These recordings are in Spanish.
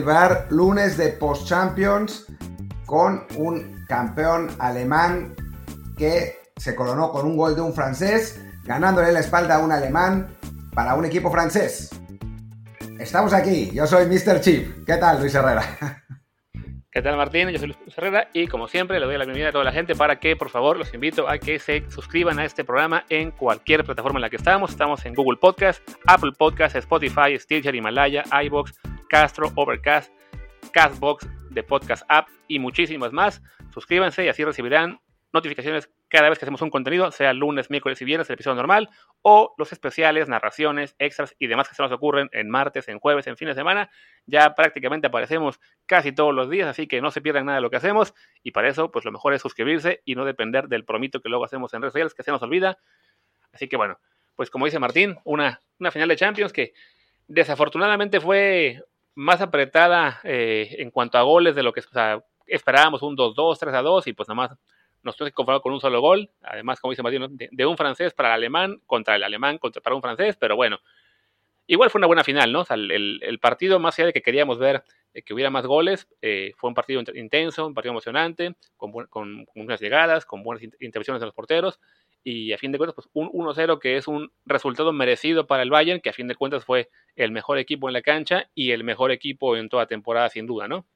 El bar, lunes de Post Champions con un campeón alemán que se coronó con un gol de un francés, ganándole la espalda a un alemán para un equipo francés. Estamos aquí, yo soy Mr. Chip. ¿Qué tal, Luis Herrera? ¿Qué tal Martín? Yo soy Luis Herrera y como siempre le doy la bienvenida a toda la gente para que por favor los invito a que se suscriban a este programa en cualquier plataforma en la que estamos. Estamos en Google Podcast, Apple Podcast, Spotify, Stitcher, Himalaya, iBox, Castro, Overcast, Castbox, The Podcast App y muchísimas más. Suscríbanse y así recibirán notificaciones cada vez que hacemos un contenido, sea lunes, miércoles y viernes, el episodio normal, o los especiales, narraciones, extras y demás que se nos ocurren en martes, en jueves, en fin de semana. Ya prácticamente aparecemos casi todos los días, así que no se pierdan nada de lo que hacemos. Y para eso, pues lo mejor es suscribirse y no depender del promito que luego hacemos en redes sociales, que se nos olvida. Así que bueno, pues como dice Martín, una, una final de Champions que desafortunadamente fue más apretada eh, en cuanto a goles de lo que esperábamos, un 2-2, 3-2, y pues nada más nos tuvimos que conformar con un solo gol, además, como dice Martín, de, un francés para el alemán, contra el alemán, contra, para un francés, pero bueno, igual fue una buena final, ¿no? O sea, el, partido, más allá de que queríamos ver eh, que hubiera más goles, eh, fue un partido intenso, un partido emocionante, con, con, buenas llegadas, con buenas intervenciones de los porteros, y a fin de cuentas, pues un 1-0 que es un resultado merecido para el Bayern, que a fin de cuentas fue el mejor equipo en la cancha y el mejor equipo en toda temporada, sin duda, ¿no?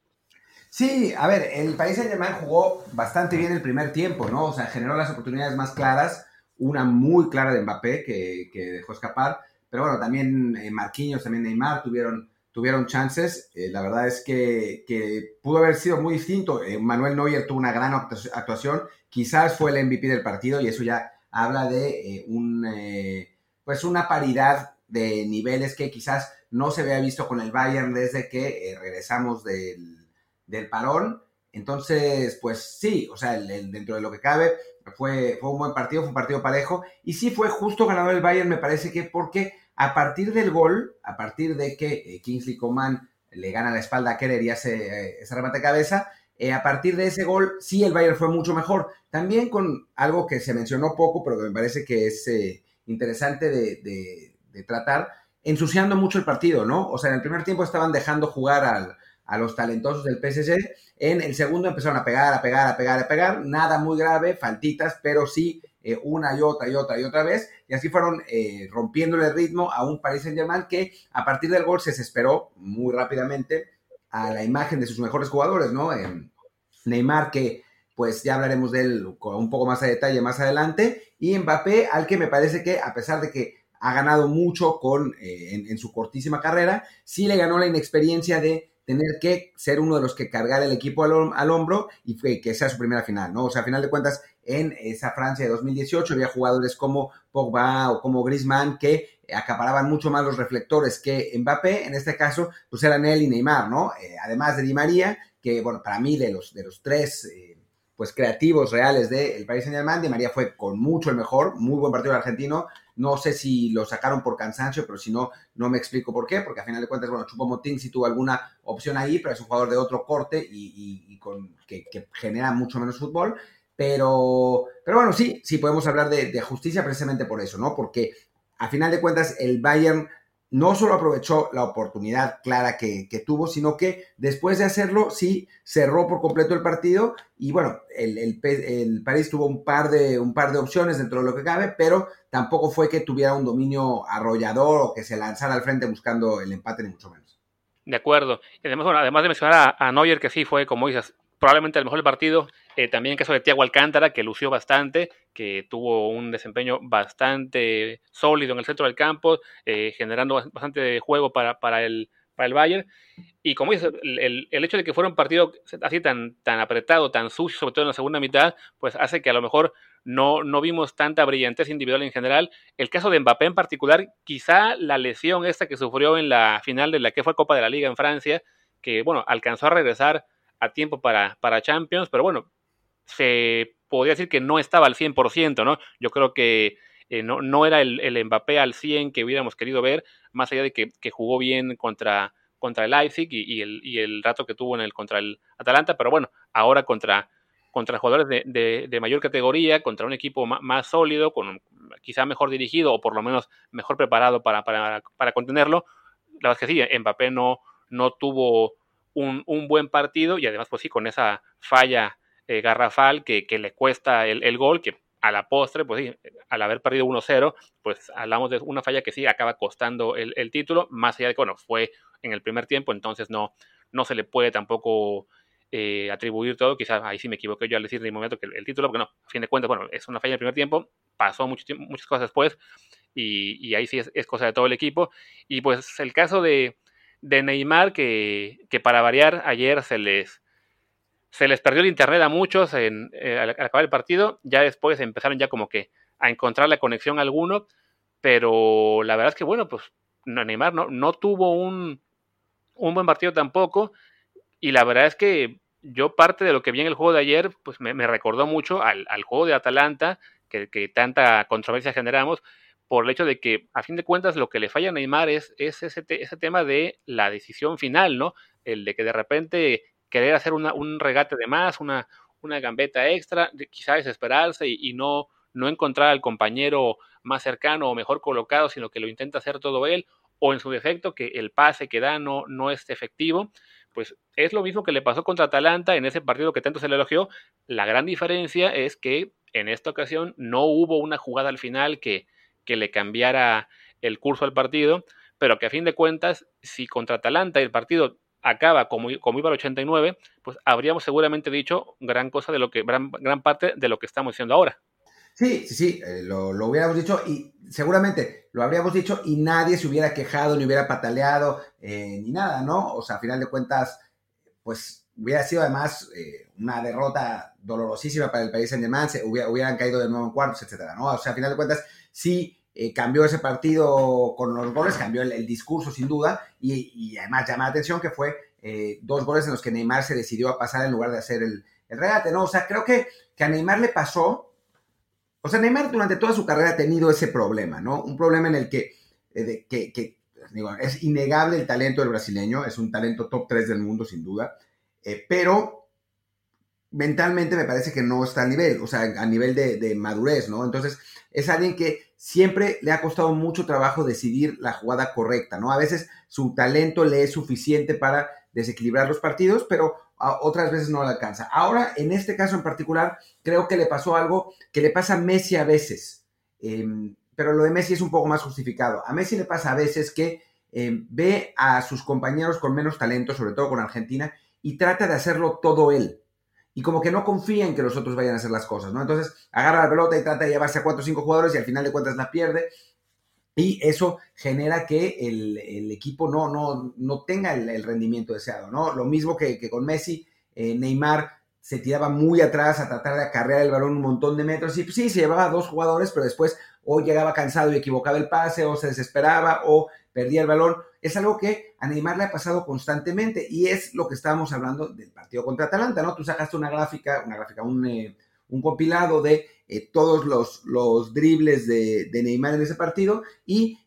Sí, a ver, el país Saint-Germain jugó bastante bien el primer tiempo, ¿no? O sea, generó las oportunidades más claras, una muy clara de Mbappé que, dejó escapar, pero bueno, también eh, Marquinhos, también Neymar tuvieron, tuvieron chances. Eh, la verdad es que, que, pudo haber sido muy distinto. Eh, Manuel Neuer tuvo una gran actuación, quizás fue el MVP del partido y eso ya habla de un, pues una paridad de niveles que quizás no se había visto con el Bayern desde que regresamos del del parón. Entonces, pues sí, o sea, dentro de lo que cabe, fue, fue un buen partido, fue un partido parejo. Y sí fue justo ganador el Bayern, me parece que porque a partir del gol, a partir de que eh, Kingsley Coman le gana la espalda a Keller y hace eh, ese remate de cabeza, eh, a partir de ese gol, sí el Bayern fue mucho mejor. También con algo que se mencionó poco, pero que me parece que es interesante de, tratar, ensuciando mucho el partido, ¿no? O sea, en el primer tiempo estaban dejando jugar a los talentosos del PSG. En el segundo empezaron a pegar, a pegar, a pegar, a pegar. Nada muy grave, faltitas, pero sí eh, una y otra y otra y otra vez. Y así fueron eh, rompiéndole el ritmo a un Paris Saint-Germain que a partir del gol se desesperó muy rápidamente a la imagen de sus mejores jugadores, ¿no? Neymar, que pues ya hablaremos de él con un poco más de detalle más adelante. Y Mbappé, al que me parece que a pesar de que ha ganado mucho con, eh, en, su cortísima carrera, sí le ganó la inexperiencia de tener que ser uno de los que cargar el equipo al, hombro y que sea su primera final, ¿no? O sea, a final de cuentas, en esa Francia de 2018 había jugadores como Pogba o como Griezmann que acaparaban mucho más los reflectores que Mbappé, en este caso, pues eran él y Neymar, ¿no? Eh, además de Di María, que, bueno, para mí de los, de los tres... Eh, pues creativos reales del Paris Saint Germain. Di María fue con mucho el mejor, muy buen partido argentino. No sé si lo sacaron por cansancio, pero si no, no me explico por qué, porque a final de cuentas, bueno, Chupo Motín sí tuvo alguna opción ahí, pero es un jugador de otro corte y, con, que, genera mucho menos fútbol. Pero, pero bueno, sí, sí podemos hablar de, de justicia precisamente por eso, ¿no? Porque a final de cuentas el Bayern no solo aprovechó la oportunidad clara que, tuvo, sino que después de hacerlo, sí, cerró por completo el partido y bueno, el, el, París tuvo un par, de, un par de opciones dentro de lo que cabe, pero tampoco fue que tuviera un dominio arrollador o que se lanzara al frente buscando el empate, ni mucho menos. De acuerdo. Además, bueno, además de mencionar a, a Neuer, que sí fue, como dices, probablemente el mejor partido. Eh, también en caso de Tiago Alcántara, que lució bastante, que tuvo un desempeño bastante sólido en el centro del campo, eh, generando bastante juego para, para, el, para el Bayern. Y como dices, el, el, hecho de que fuera un partido así tan, tan apretado, tan sucio, sobre todo en la segunda mitad, pues hace que a lo mejor no, no vimos tanta brillantez individual en general. El caso de Mbappé en particular, quizá la lesión esta que sufrió en la final de la que fue Copa de la Liga en Francia, que bueno, alcanzó a regresar a tiempo para, para Champions, pero bueno, se podría decir que no estaba al 100%, ¿no? Yo creo que eh, no, no, era el, el, Mbappé al 100 que hubiéramos querido ver, más allá de que, que jugó bien contra, contra el Leipzig y, el, y, el, rato que tuvo en el contra el Atalanta, pero bueno, ahora contra, contra jugadores de, de, mayor categoría, contra un equipo más, sólido, con quizá mejor dirigido o por lo menos mejor preparado para, para, para contenerlo, la verdad es que sí, Mbappé no, no tuvo un, buen partido y además, pues sí, con esa falla eh, garrafal que, le cuesta el, gol, que a la postre, pues sí, al haber perdido 1-0, pues hablamos de una falla que sí acaba costando el, título, más allá de que, bueno, fue en el primer tiempo, entonces no, no se le puede tampoco eh, atribuir todo, quizás ahí sí me equivoqué yo al decir de momento que el, título, porque no, a fin de cuentas, bueno, es una falla en el primer tiempo, pasó mucho, muchas cosas después, y, ahí sí es, cosa de todo el equipo, y pues el caso de, Neymar, que para variar, ayer se les se les perdió el internet a muchos eh, al, acabar el partido. Ya después empezaron ya como que a encontrar la conexión a alguno. Pero la verdad es que, bueno, pues Neymar no, no tuvo un, un buen partido tampoco. Y la verdad es que yo parte de lo que vi en el juego de ayer, pues me, recordó mucho al, juego de Atalanta, que, tanta controversia generamos, por el hecho de que, a fin de cuentas, lo que le falla a Neymar es, ese, ese tema de la decisión final, ¿no? El de que de repente querer hacer un regate de más, una, una gambeta extra, quizás desesperarse y, no, no encontrar al compañero más cercano o mejor colocado, sino que lo intenta hacer todo él, o en su defecto que el pase que da no, no es efectivo, pues es lo mismo que le pasó contra Atalanta en ese partido que tanto se le elogió. La gran diferencia es que en esta ocasión no hubo una jugada al final que, que le cambiara el curso al partido, pero que a fin de cuentas, si contra Atalanta el partido acaba como, como iba el 89, pues habríamos seguramente dicho gran cosa de lo que, gran, parte de lo que estamos diciendo ahora. Sí, sí, sí, eh, lo, hubiéramos dicho y seguramente lo habríamos dicho y nadie se hubiera quejado, ni hubiera pataleado, eh, ni nada, ¿no? O sea, a final de cuentas, pues hubiera sido además eh, una derrota dolorosísima para el país en germain hubieran caído de nuevo en cuartos, etcétera, ¿no? O sea, a final de cuentas, sí eh, cambió ese partido con los goles, cambió el, discurso sin duda y, además llama la atención que fue eh, dos goles en los que Neymar se decidió a pasar en lugar de hacer el, regate, ¿no? O sea, creo que, que a Neymar le pasó, o sea, Neymar durante toda su carrera ha tenido ese problema, ¿no? Un problema en el que, eh, es innegable el talento del brasileño, es un talento top 3 del mundo sin duda, pero mentalmente me parece que no está a nivel, o sea, a nivel de madurez, ¿no? Entonces, es alguien que siempre le ha costado mucho trabajo decidir la jugada correcta, ¿no? A veces su talento le es suficiente para desequilibrar los partidos, pero otras veces no le alcanza. Ahora, en este caso en particular, creo que le pasó algo que le pasa a Messi a veces, em, pero lo de Messi es un poco más justificado. A Messi le pasa a veces que em, ve a sus compañeros con menos talento, sobre todo con Argentina, y trata de hacerlo todo él y como que no confía en que los otros vayan a hacer las cosas, ¿no? Entonces agarra la pelota y trata de llevarse a cuatro o cinco jugadores y al final de cuentas la pierde. Y eso genera que el, equipo no, no, no tenga el, rendimiento deseado, ¿no? Lo mismo que, con Messi, eh, Neymar se tiraba muy atrás a tratar de acarrear el balón un montón de metros y pues, sí, se llevaba a dos jugadores, pero después o llegaba cansado y equivocaba el pase o se desesperaba o perdía el balón. Es algo que a Neymar le ha pasado constantemente y es lo que estábamos hablando del partido contra Atalanta, ¿no? Tú sacaste una gráfica, una gráfica, un, eh, compilado de eh, todos los, los dribles de, Neymar en ese partido y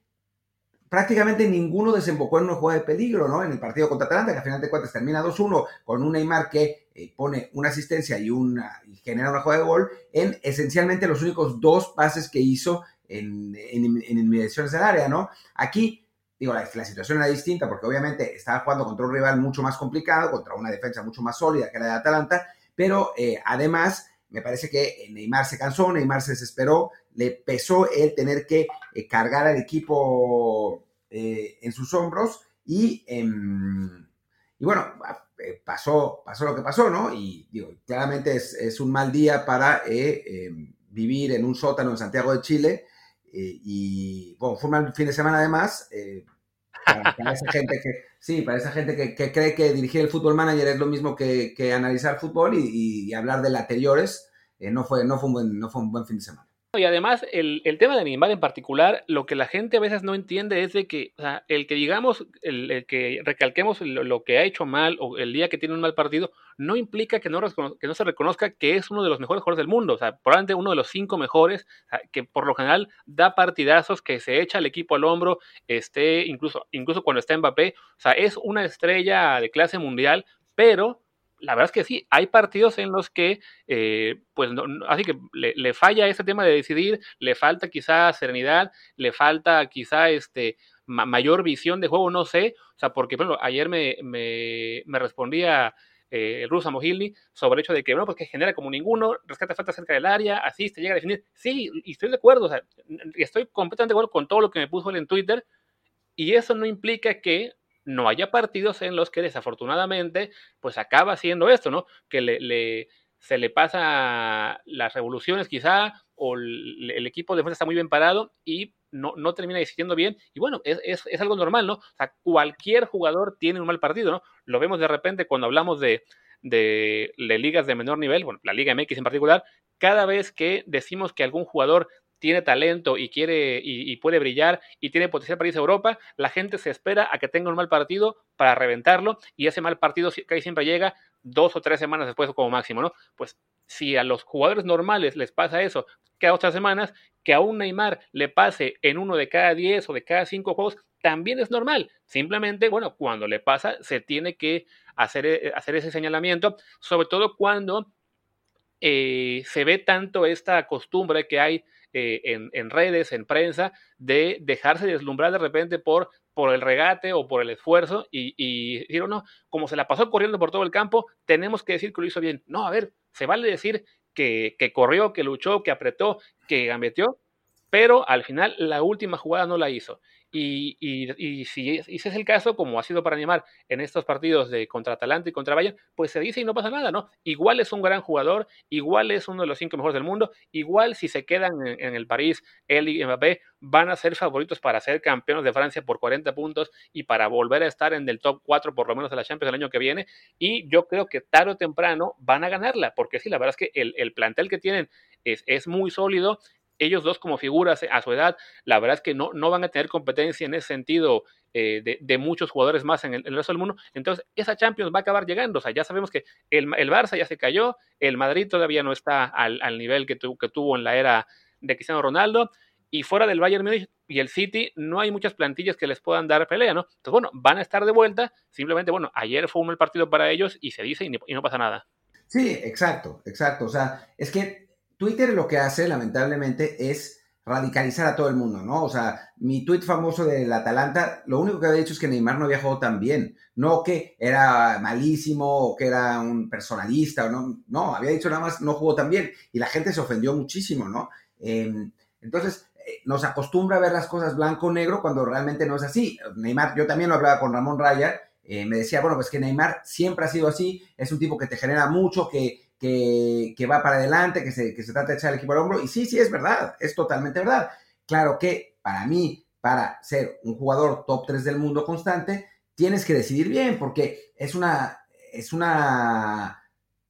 prácticamente ninguno desembocó en una jugada de peligro, ¿no? En el partido contra Atalanta, que al final de cuentas termina 2-1 con un Neymar que eh, pone una asistencia y, una, y genera una jugada de gol en esencialmente los únicos dos pases que hizo en, en, en inmediaciones del área, ¿no? Aquí Digo, la, situación era distinta porque obviamente estaba jugando contra un rival mucho más complicado, contra una defensa mucho más sólida que la de Atalanta, pero eh, además me parece que Neymar se cansó, Neymar se desesperó, le pesó el tener que eh, cargar al equipo eh, en sus hombros y, em, y bueno, pasó, pasó lo que pasó, ¿no? Y digo, claramente es, es un mal día para em, vivir en un sótano en Santiago de Chile eh, y bueno, fue un fin de semana además. Eh, para, esa gente que, sí, para esa gente que, cree que dirigir el fútbol manager es lo mismo que, analizar fútbol y, hablar del anteriores, eh, no, fue, no, fue un no fue un buen fin de semana. Y además, el, tema de animal en particular, lo que la gente a veces no entiende es de que, o sea, el que digamos, el, que recalquemos lo, que ha hecho mal o el día que tiene un mal partido, no implica que no, que no se reconozca que es uno de los mejores jugadores del mundo. O sea, probablemente uno de los cinco mejores, que por lo general da partidazos, que se echa el equipo al hombro, esté incluso, incluso cuando está Mbappé. O sea, es una estrella de clase mundial, pero la verdad es que sí, hay partidos en los que, eh, pues, así que le, falla ese tema de decidir, le falta quizá serenidad, le falta quizá este mayor visión de juego, no sé, o sea, porque, por ayer me, me, respondía eh, el ruso Mohilny sobre el hecho de que, bueno, pues que genera como ninguno, rescata falta cerca del área, asiste, llega a definir. Sí, y estoy de acuerdo, o sea, estoy completamente de acuerdo con todo lo que me puso él en Twitter, y eso no implica que no haya partidos en los que desafortunadamente, pues acaba haciendo esto, ¿no? Que le, se le pasa las revoluciones quizá, o el, equipo de defensa está muy bien parado y no, no termina decidiendo bien. Y bueno, es, es, algo normal, ¿no? O sea, cualquier jugador tiene un mal partido, ¿no? Lo vemos de repente cuando hablamos de, de, de ligas de menor nivel, bueno, la Liga MX en particular, cada vez que decimos que algún jugador tiene talento y quiere y, puede brillar y tiene potencial para irse a Europa, la gente se espera a que tenga un mal partido para reventarlo y ese mal partido casi siempre llega dos o tres semanas después como máximo, ¿no? Pues si a los jugadores normales les pasa eso cada otras semanas, que a un Neymar le pase en uno de cada diez o de cada cinco juegos, también es normal. Simplemente, bueno, cuando le pasa, se tiene que hacer, eh, hacer ese señalamiento, sobre todo cuando eh, se ve tanto esta costumbre que hay eh, en, redes, en prensa, de dejarse deslumbrar de repente por, por el regate o por el esfuerzo y, y decir, oh, no, como se la pasó corriendo por todo el campo, tenemos que decir que lo hizo bien. No, a ver, se vale decir que, corrió, que luchó, que apretó, que gambeteó, pero al final la última jugada no la hizo. Y, y, si, ese es el caso, como ha sido para animar en estos partidos de contra Atalanta y contra Bayern, pues se dice y no pasa nada, ¿no? Igual es un gran jugador, igual es uno de los cinco mejores del mundo, igual si se quedan en, el París, él y Mbappé van a ser favoritos para ser campeones de Francia por 40 puntos y para volver a estar en el top 4 por lo menos de la Champions el año que viene. Y yo creo que tarde o temprano van a ganarla, porque sí, la verdad es que el, el plantel que tienen es muy sólido ellos dos como figuras a su edad, la verdad es que no, no van a tener competencia en ese sentido eh, de, muchos jugadores más en el, resto del mundo. Entonces, esa Champions va a acabar llegando. O sea, ya sabemos que el, el Barça ya se cayó, el Madrid todavía no está al, nivel que, que tuvo en la era de Cristiano Ronaldo. Y fuera del Bayern y el City, no hay muchas plantillas que les puedan dar pelea, ¿no? Entonces, bueno, van a estar de vuelta. Simplemente, bueno, ayer fue un mal partido para ellos y se dice y, y no pasa nada. Sí, exacto, exacto. O sea, es que Twitter lo que hace, lamentablemente, es radicalizar a todo el mundo, ¿no? O sea, mi tweet famoso del Atalanta, lo único que había dicho es que Neymar no había jugado tan bien, no que era malísimo o que era un personalista, o no, no, había dicho nada más no jugó tan bien y la gente se ofendió muchísimo, ¿no? Em, entonces, eh, nos acostumbra a ver las cosas blanco o negro cuando realmente no es así. Neymar, yo también lo hablaba con Ramón Raya, eh, me decía, bueno, pues que Neymar siempre ha sido así, es un tipo que te genera mucho, que que, va para adelante, que se, trata de echar el equipo al hombro. Y sí, sí, es verdad, es totalmente verdad. Claro que para mí, para ser un jugador top 3 del mundo constante, tienes que decidir bien, porque es una, es una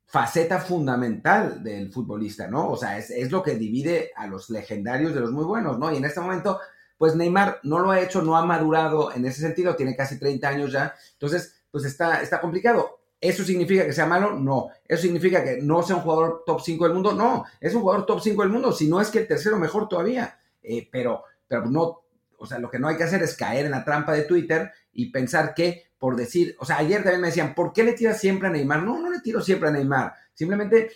faceta fundamental del futbolista, ¿no? O sea, es, es, lo que divide a los legendarios de los muy buenos, ¿no? Y en este momento, pues Neymar no lo ha hecho, no ha madurado en ese sentido, tiene casi 30 años ya, entonces, pues está, está complicado. ¿Eso significa que sea malo? No. ¿Eso significa que no sea un jugador top 5 del mundo? No. Es un jugador top 5 del mundo, si no es que el tercero mejor todavía. Eh, pero, pero no, o sea, lo que no hay que hacer es caer en la trampa de Twitter y pensar que por decir, o sea, ayer también me decían, ¿por qué le tiras siempre a Neymar? No, no le tiro siempre a Neymar. Simplemente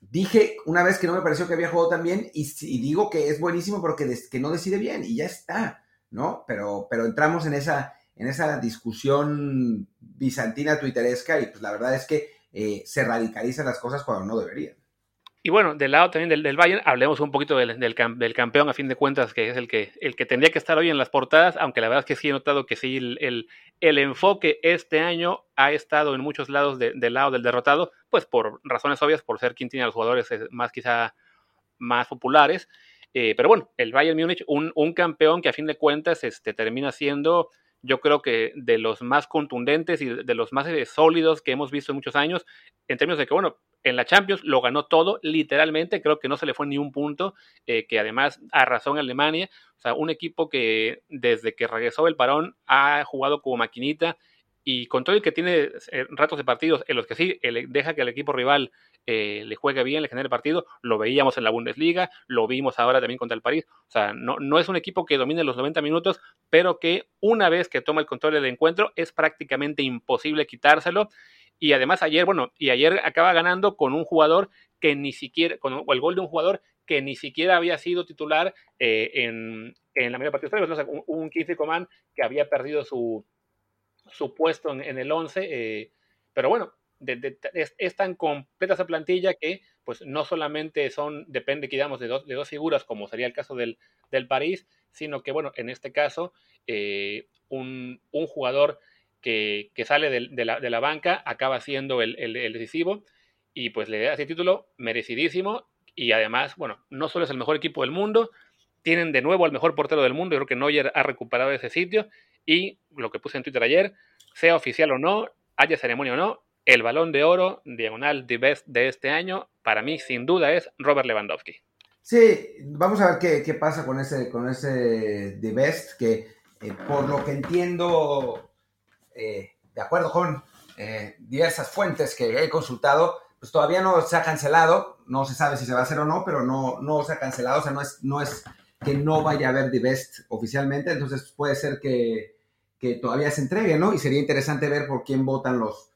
dije una vez que no me pareció que había jugado tan bien y, digo que es buenísimo porque que no decide bien y ya está, ¿no? Pero, pero entramos en esa, en esa discusión bizantina twitteresca y pues la verdad es que eh, se radicalizan las cosas cuando no deberían. Y bueno, del lado también del, del Bayern, hablemos un poquito del, del, campeón, a fin de cuentas, que es el que, el que tendría que estar hoy en las portadas, aunque la verdad es que sí he notado que sí, el, el, enfoque este año ha estado en muchos lados del lado del derrotado, pues por razones obvias, por ser quien tiene a los jugadores eh, más quizá más populares. Eh, pero bueno, el Bayern Múnich, un, un, campeón que a fin de cuentas este, termina siendo yo creo que de los más contundentes y de los más eh, sólidos que hemos visto en muchos años, en términos de que, bueno, en la Champions lo ganó todo, literalmente, creo que no se le fue ni un punto, eh, que además arrasó en Alemania, o sea, un equipo que desde que regresó el parón ha jugado como maquinita, y con todo el que tiene eh, ratos de partidos en los que sí deja que el equipo rival eh, le juegue bien, le genere partido, lo veíamos en la Bundesliga, lo vimos ahora también contra el París, o sea, no, no es un equipo que domine los 90 minutos, pero que una vez que toma el control del encuentro es prácticamente imposible quitárselo, y además ayer, bueno, y ayer acaba ganando con un jugador que ni siquiera, con el gol de un jugador que ni siquiera había sido titular eh, en, en la de partidos previos. ¿no? un, un Kingsley Coman que había perdido su, su puesto en, el 11, eh, pero bueno, es, tan completa esa plantilla que pues no solamente son, depende, digamos, de dos, de dos figuras, como sería el caso del, del París, sino que, bueno, en este caso, eh, un, un, jugador que, que sale de, la, de, la, banca acaba siendo el, el, decisivo y pues le da ese título merecidísimo y además, bueno, no solo es el mejor equipo del mundo, tienen de nuevo al mejor portero del mundo, yo creo que Neuer ha recuperado ese sitio y lo que puse en Twitter ayer, sea oficial o no, haya ceremonia o no, el balón de oro diagonal de best de este año, para mí sin duda es Robert Lewandowski. Sí, vamos a ver qué, qué pasa con ese, con ese The Best, que eh, por lo que entiendo, eh, de acuerdo con eh, diversas fuentes que he consultado, pues todavía no se ha cancelado, no se sabe si se va a hacer o no, pero no, no se ha cancelado, o sea, no es, no es que no vaya a haber The Best oficialmente, entonces puede ser que, que todavía se entregue, ¿no? Y sería interesante ver por quién votan los,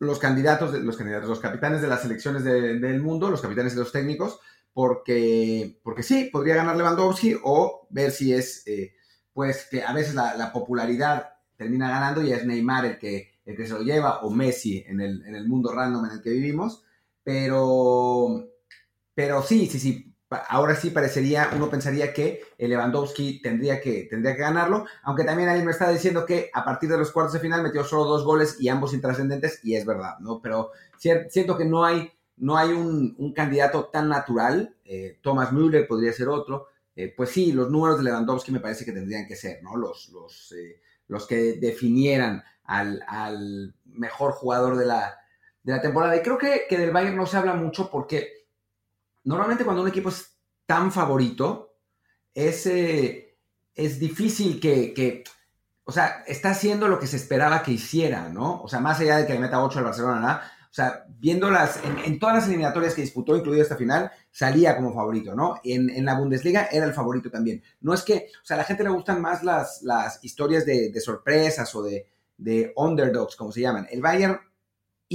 los candidatos, los candidatos, los capitanes de las selecciones del mundo, los capitanes de los técnicos, porque, porque sí, podría ganar Lewandowski o ver si es, eh, pues, que a veces la, popularidad termina ganando y es Neymar el que, el que se lo lleva o Messi en el, en el mundo random en el que vivimos, pero, pero sí, sí, sí, ahora sí parecería, uno pensaría que Lewandowski tendría que, tendría que ganarlo, aunque también alguien me está diciendo que a partir de los cuartos de final metió solo dos goles y ambos intrascendentes, y es verdad, ¿no? Pero siento que no hay, no hay un, candidato tan natural, eh, Thomas Müller podría ser otro, eh, pues sí, los números de Lewandowski me parece que tendrían que ser, ¿no? Los, los, eh, los que definieran al, mejor jugador de la, de la temporada. Y creo que, que del Bayern no se habla mucho porque normalmente cuando un equipo es tan favorito, es, es difícil que, o sea, está haciendo lo que se esperaba que hiciera, ¿no? O sea, más allá de que le meta 8 al Barcelona, ¿no? O sea, viéndolas en, en, todas las eliminatorias que disputó, incluido esta final, salía como favorito, ¿no? En, en, la Bundesliga era el favorito también. No es que, o sea, a la gente le gustan más las, las historias de, de sorpresas o de, de underdogs, como se llaman. El Bayern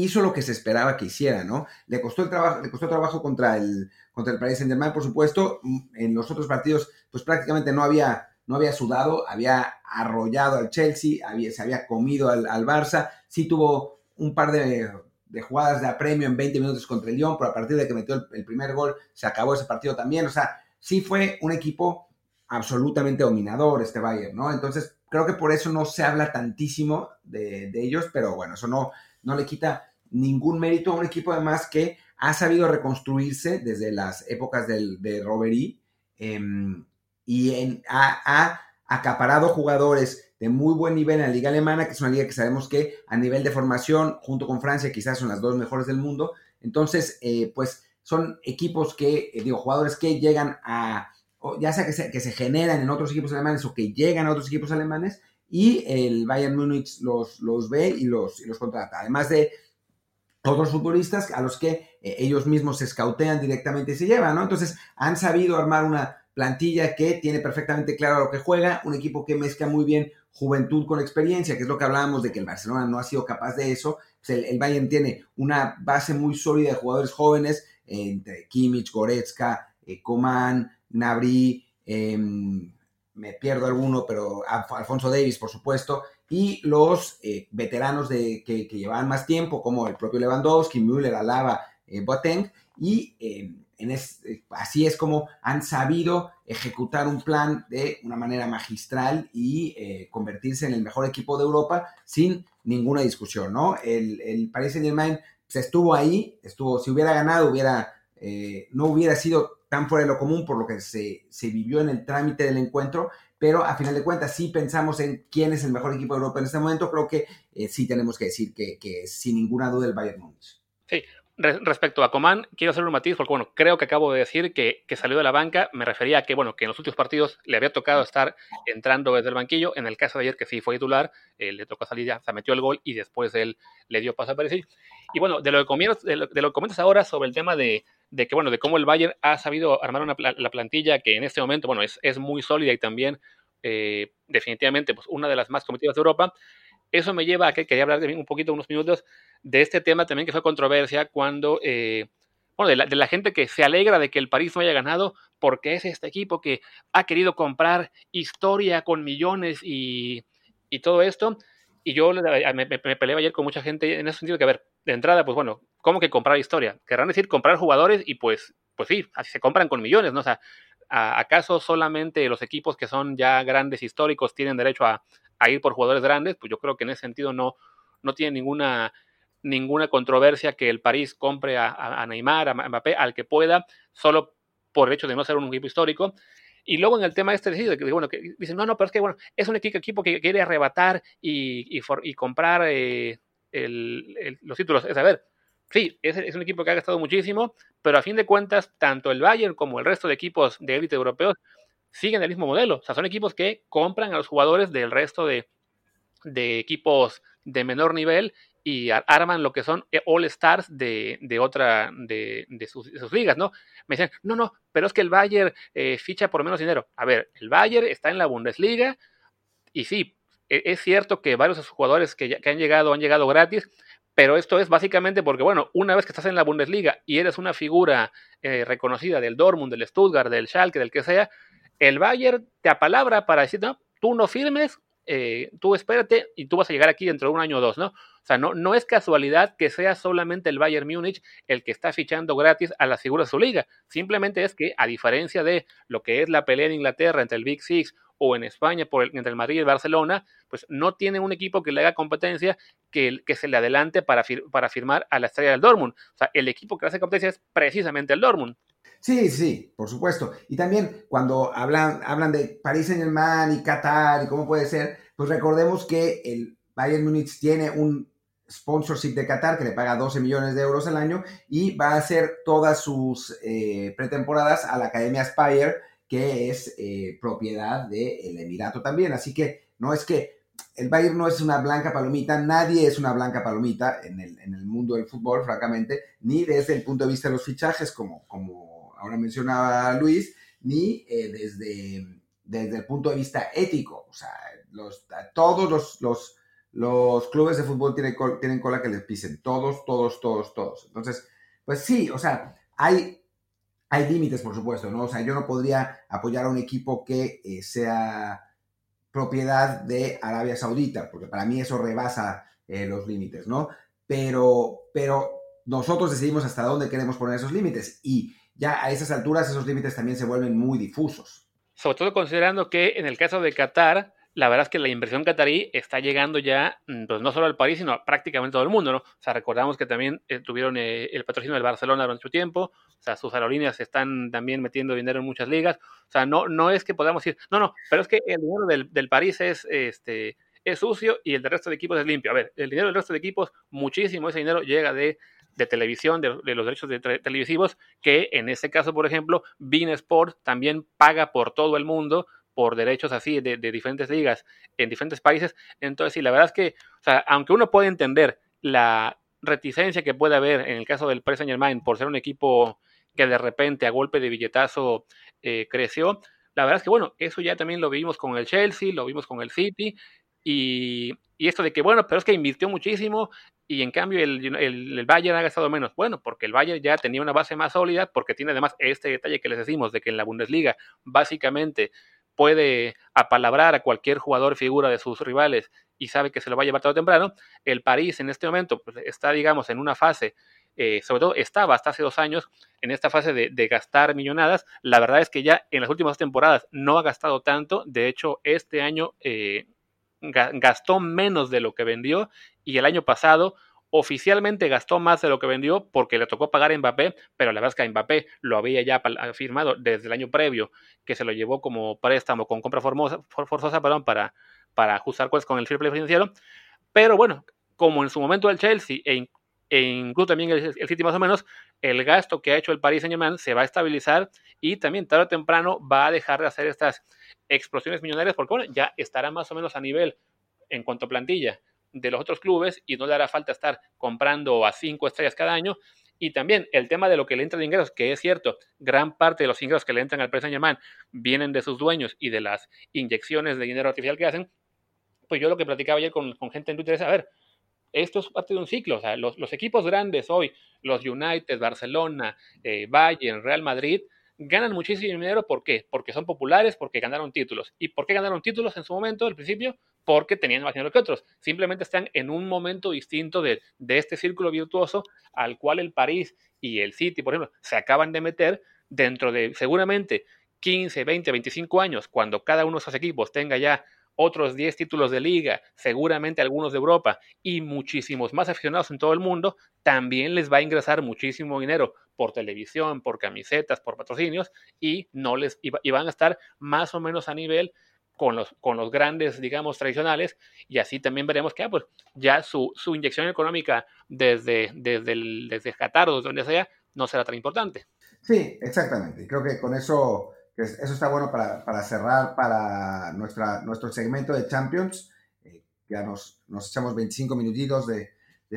hizo lo que se esperaba que hiciera, ¿no? Le costó el trabajo, le costó trabajo contra el, contra el Paris Saint-Germain, por supuesto. En los otros partidos, pues prácticamente no había, no había sudado, había arrollado al Chelsea, se había comido al, al Barça. Sí tuvo un par de, de, jugadas de apremio en 20 minutos contra el Lyon, pero a partir de que metió el, el, primer gol, se acabó ese partido también. O sea, sí fue un equipo absolutamente dominador este Bayern, ¿no? Entonces, creo que por eso no se habla tantísimo de, de ellos, pero bueno, eso no, no le quita ningún mérito a un equipo además que ha sabido reconstruirse desde las épocas del, de Robery em, y ha, acaparado jugadores de muy buen nivel en la liga alemana, que es una liga que sabemos que a nivel de formación, junto con Francia, quizás son las dos mejores del mundo. Entonces, eh, pues son equipos que, eh, digo, jugadores que llegan a, ya sea que se, que se generan en otros equipos alemanes o que llegan a otros equipos alemanes, y el Bayern Múnich los, los ve y los, y los contrata. Además de otros futbolistas a los que eh, ellos mismos se escautean directamente y se llevan, ¿no? Entonces han sabido armar una plantilla que tiene perfectamente claro lo que juega, un equipo que mezcla muy bien juventud con experiencia, que es lo que hablábamos de que el Barcelona no ha sido capaz de eso. Pues el, Bayern tiene una base muy sólida de jugadores jóvenes, entre Kimmich, Goretzka, eh, Coman, Nabri, eh, me pierdo alguno, pero Alfonso Davis, por supuesto, y los eh, veteranos de, que, llevaban más tiempo, como el propio Lewandowski, Müller, Alaba, eh, Boateng, y eh, en eh, así es como han sabido ejecutar un plan de una manera magistral y eh, convertirse en el mejor equipo de Europa sin ninguna discusión, ¿no? El, el Paris Saint Germain se pues, estuvo ahí, estuvo, si hubiera ganado, hubiera, no hubiera sido tan fuera de lo común por lo que se, se vivió en el trámite del encuentro, pero a final de cuentas, si pensamos en quién es el mejor equipo de Europa en este momento, creo que eh, sí tenemos que decir que, que sin ninguna duda el Bayern Múnich. Sí, respecto a Coman, quiero hacer un matiz porque, bueno, creo que acabo de decir que, que, salió de la banca. Me refería a que, bueno, que en los últimos partidos le había tocado estar entrando desde el banquillo. En el caso de ayer, que sí fue titular, eh, le tocó salir ya, se metió el gol y después él le dio paso a Pérez. Y bueno, de lo, que lo, de lo que comentas ahora sobre el tema de, de que, bueno, de cómo el Bayern ha sabido armar una, la plantilla que en este momento, bueno, es, es muy sólida y también eh, definitivamente pues, una de las más competitivas de Europa. Eso me lleva a que quería hablar de un poquito, unos minutos, de este tema también que fue controversia cuando, eh, bueno, de la, gente que se alegra de que el París no haya ganado, porque es este equipo que ha querido comprar historia con millones y, y todo esto. Y yo me, me, peleé ayer con mucha gente en ese sentido que, a ver, de entrada, pues bueno, ¿cómo que comprar historia? Querrán decir comprar jugadores y pues, pues sí, se compran con millones, ¿no? O sea, ¿acaso solamente los equipos que son ya grandes históricos tienen derecho a, ir por jugadores grandes? Pues yo creo que en ese sentido no, no tiene ninguna, ninguna controversia que el París compre a, Neymar, a Mbappé, al que pueda, solo por el hecho de no ser un equipo histórico. Y luego en el tema este, que, bueno, que dicen, no, no, pero es que bueno, es un equipo que quiere arrebatar y, y, comprar eh, los títulos. Es a ver, sí, es, un equipo que ha gastado muchísimo, pero a fin de cuentas, tanto el Bayern como el resto de equipos de élite europeos siguen el mismo modelo. O sea, son equipos que compran a los jugadores del resto de, equipos de menor nivel y arman lo que son eh, All Stars de, otra, de, sus, ligas, ¿no? Me dicen, no, no, pero es que el Bayern eh, ficha por menos dinero. A ver, el Bayern está en la Bundesliga y sí, es cierto que varios de sus jugadores que, que han llegado han llegado gratis, pero esto es básicamente porque, bueno, una vez que estás en la Bundesliga y eres una figura eh, reconocida del Dortmund, del Stuttgart, del Schalke, del que sea, el Bayern te apalabra para decir, no, tú no firmes, eh, tú espérate y tú vas a llegar aquí dentro de un año o dos, ¿no? O sea, no, no es casualidad que sea solamente el Bayern Múnich el que está fichando gratis a las figuras de su liga. Simplemente es que, a diferencia de lo que es la pelea en Inglaterra entre el Big Six o en España por entre el Madrid y el Barcelona, pues no tiene un equipo que le haga competencia que, que se le adelante para, para firmar a la estrella del Dortmund. O sea, el equipo que hace competencia es precisamente el Dortmund. Sí, sí, por supuesto. Y también cuando hablan, hablan de París Saint Germain y Qatar y cómo puede ser, pues recordemos que el Bayern Múnich tiene un sponsorship de Qatar que le paga 12 millones de euros al año y va a hacer todas sus eh, pretemporadas a la Academia Spire que es eh, propiedad del Emirato también. Así que no es que el Bayern no es una blanca palomita, nadie es una blanca palomita en el, mundo del fútbol, francamente, ni desde el punto de vista de los fichajes, como, como ahora mencionaba Luis, ni eh, desde, desde el punto de vista ético. O sea, todos los, los, los, clubes de fútbol tienen, tienen cola que les pisen, todos, todos, todos, todos. Entonces, pues sí, o sea, hay hay límites, por supuesto, ¿no? O sea, yo no podría apoyar a un equipo que eh, sea propiedad de Arabia Saudita, porque para mí eso rebasa eh, los límites, ¿no? Pero, pero nosotros decidimos hasta dónde queremos poner esos límites y ya a esas alturas esos límites también se vuelven muy difusos. Sobre todo considerando que en el caso de Qatar, la verdad es que la inversión catarí está llegando ya, mm, pues no solo al país, sino a prácticamente todo el mundo, ¿no? O sea, recordamos que también eh, tuvieron eh, el patrocinio del Barcelona durante su tiempo, o sea, sus aerolíneas están también metiendo dinero en muchas ligas, o sea, no, no es que podamos decir, no, no, pero es que el dinero del, del París es, este, es sucio y el del resto de equipos es limpio. A ver, el dinero del resto de equipos, muchísimo ese dinero llega de, de televisión, de, los derechos de televisivos, que en este caso, por ejemplo, Bean Sport también paga por todo el mundo por derechos así de, diferentes ligas en diferentes países. Entonces, sí, la verdad es que, o sea, aunque uno puede entender la reticencia que puede haber en el caso del Paris Saint Germain por ser un equipo que de repente a golpe de billetazo eh, creció, la verdad es que bueno, eso ya también lo vimos con el Chelsea, lo vimos con el City y, esto de que bueno, pero es que invirtió muchísimo y en cambio el, el, Bayern ha gastado menos. Bueno, porque el Bayern ya tenía una base más sólida, porque tiene además este detalle que les decimos de que en la Bundesliga básicamente puede apalabrar a cualquier jugador figura de sus rivales y sabe que se lo va a llevar tarde o temprano, el París en este momento pues, está, digamos, en una fase, eh, sobre todo estaba hasta hace dos años en esta fase de, gastar millonadas. La verdad es que ya en las últimas temporadas no ha gastado tanto, de hecho este año eh, gastó menos de lo que vendió y el año pasado oficialmente gastó más de lo que vendió porque le tocó pagar a Mbappé, pero la verdad es que Mbappé lo había ya firmado desde el año previo, que se lo llevó como préstamo con compra forzosa para, para ajustar cosas con el fair play financiero. Pero bueno, como en su momento el Chelsea e, e incluso también el, City más o menos, el gasto que ha hecho el Paris Saint Germain se va a estabilizar y también tarde o temprano va a dejar de hacer estas explosiones millonarias porque ya estará más o menos a nivel en cuanto a plantilla de los otros clubes y no le hará falta estar comprando a cinco estrellas cada año. Y también el tema de lo que le entra de ingresos, que es cierto, gran parte de los ingresos que le entran al Paris Saint vienen de sus dueños y de las inyecciones de dinero artificial que hacen. Pues yo lo que platicaba ayer con, gente en Twitter es, a ver, esto es parte de un ciclo. O sea, los, equipos grandes hoy, los United, Barcelona, eh, Bayern, Real Madrid, ganan muchísimo dinero. ¿Por qué? Porque son populares, porque ganaron títulos. ¿Y por qué ganaron títulos en su momento, al principio? Porque tenían más dinero que otros. Simplemente están en un momento distinto de, este círculo virtuoso al cual el París y el City, por ejemplo, se acaban de meter dentro de seguramente 15, 20, 25 años, cuando cada uno de esos equipos tenga ya otros 10 títulos de liga, seguramente algunos de Europa y muchísimos más aficionados en todo el mundo, también les va a ingresar muchísimo dinero por televisión, por camisetas, por patrocinios y no les y van a estar más o menos a nivel con los, con los grandes, digamos, tradicionales, y así también veremos que ah, pues, ya su, su, inyección económica desde, desde, desde Qatar o donde sea no será tan importante. Sí, exactamente. Creo que con eso eso está bueno para, cerrar para nuestra, nuestro segmento de Champions. Eh, ya nos, nos, echamos 25 minutitos de,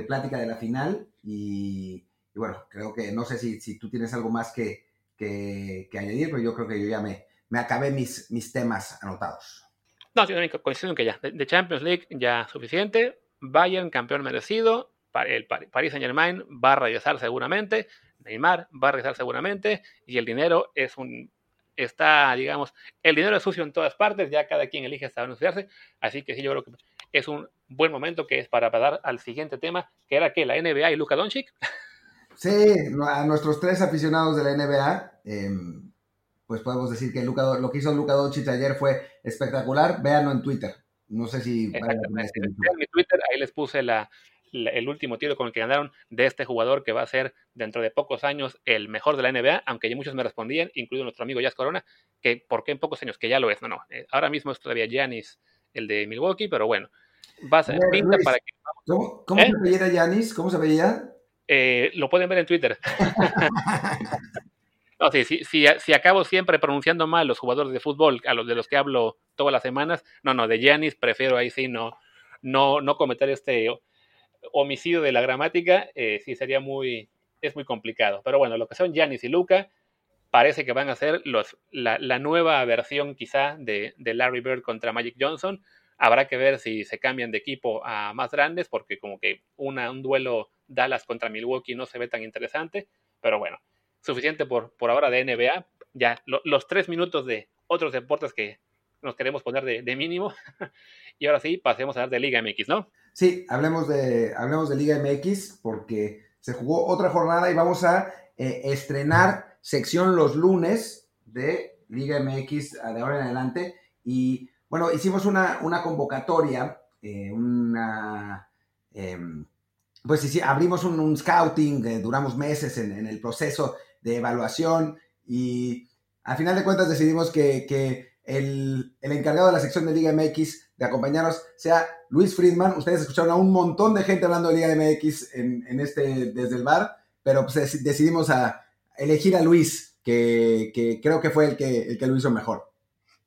plática de la final y, bueno, creo que no sé si, si tú tienes algo más que, que, añadir, pero yo creo que yo ya me, me acabé mis, mis temas anotados. No, yo también coincido en que ya, de, Champions League ya suficiente. Bayern, campeón merecido. El Paris Saint Germain va a regresar seguramente. Neymar va a regresar seguramente. Y el dinero es un está, digamos, el dinero es sucio en todas partes, ya cada quien elige hasta dónde estudiarse, así que sí, yo creo que es un buen momento que es para pasar al siguiente tema, que era que la NBA y Luka Doncic. Sí, a nuestros tres aficionados de la NBA, em, pues podemos decir que Luka, lo que hizo Luka Doncic ayer fue espectacular, véanlo en Twitter. No sé si... en mi Twitter, ahí les puse la, el último tiro con el que ganaron de este jugador que va a ser dentro de pocos años el mejor de la NBA, aunque ya muchos me respondían, incluido nuestro amigo Jazz Corona, que por qué en pocos años, que ya lo es, no, no, eh, ahora mismo es todavía Giannis, el de Milwaukee, pero bueno, va a ser pinta para que... ¿Cómo, cómo ¿Eh? se veía Giannis? ¿Cómo se veía? Eh, lo pueden ver en Twitter. no, sí, si, si, acabo siempre pronunciando mal los jugadores de fútbol, a los de los que hablo todas las semanas, no, no, de Giannis prefiero ahí sí no, no, no cometer este homicidio de la gramática, eh, sí sería muy, es muy complicado. Pero bueno, lo que son Giannis y Luca, parece que van a ser los, la, nueva versión quizá de, Larry Bird contra Magic Johnson. Habrá que ver si se cambian de equipo a más grandes, porque como que una, un duelo Dallas contra Milwaukee no se ve tan interesante. Pero bueno, suficiente por, por ahora de NBA. Ya los tres minutos de otros deportes que nos queremos poner de, mínimo. y ahora sí, pasemos a hablar de Liga MX, ¿no? Sí, hablemos de, hablemos de Liga MX porque se jugó otra jornada y vamos a eh, estrenar sección los lunes de Liga MX de ahora en adelante. Y bueno, hicimos una, convocatoria, eh, una... Em, pues sí, abrimos un, scouting, eh, duramos meses en, el proceso de evaluación y al final de cuentas decidimos que, el, el, encargado de la sección de Liga MX de acompañarnos sea Luis Friedman. Ustedes escucharon a un montón de gente hablando de Liga MX en, este, desde el bar, pero pues decidimos elegir a Luis, que, creo que fue el que, el que lo hizo mejor.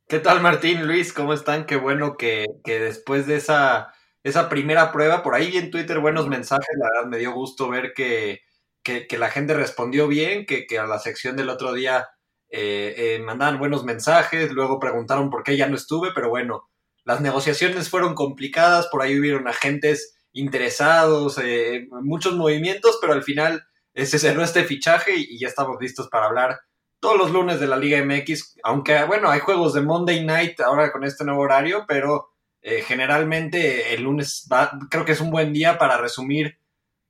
¿Qué tal Martín, Luis? ¿Cómo están? Qué bueno que, después de esa, esa primera prueba, por ahí en Twitter buenos mensajes, la verdad me dio gusto ver que, la gente respondió bien, que, a la sección del otro día eh, eh, mandaban buenos mensajes, luego preguntaron por qué ya no estuve, pero bueno, las negociaciones fueron complicadas, por ahí hubieron agentes interesados, eh, muchos movimientos, pero al final se cerró este fichaje y, ya estamos listos para hablar todos los lunes de la Liga MX, aunque bueno, hay juegos de Monday Night ahora con este nuevo horario, pero generalmente el lunes creo que es un buen día para resumir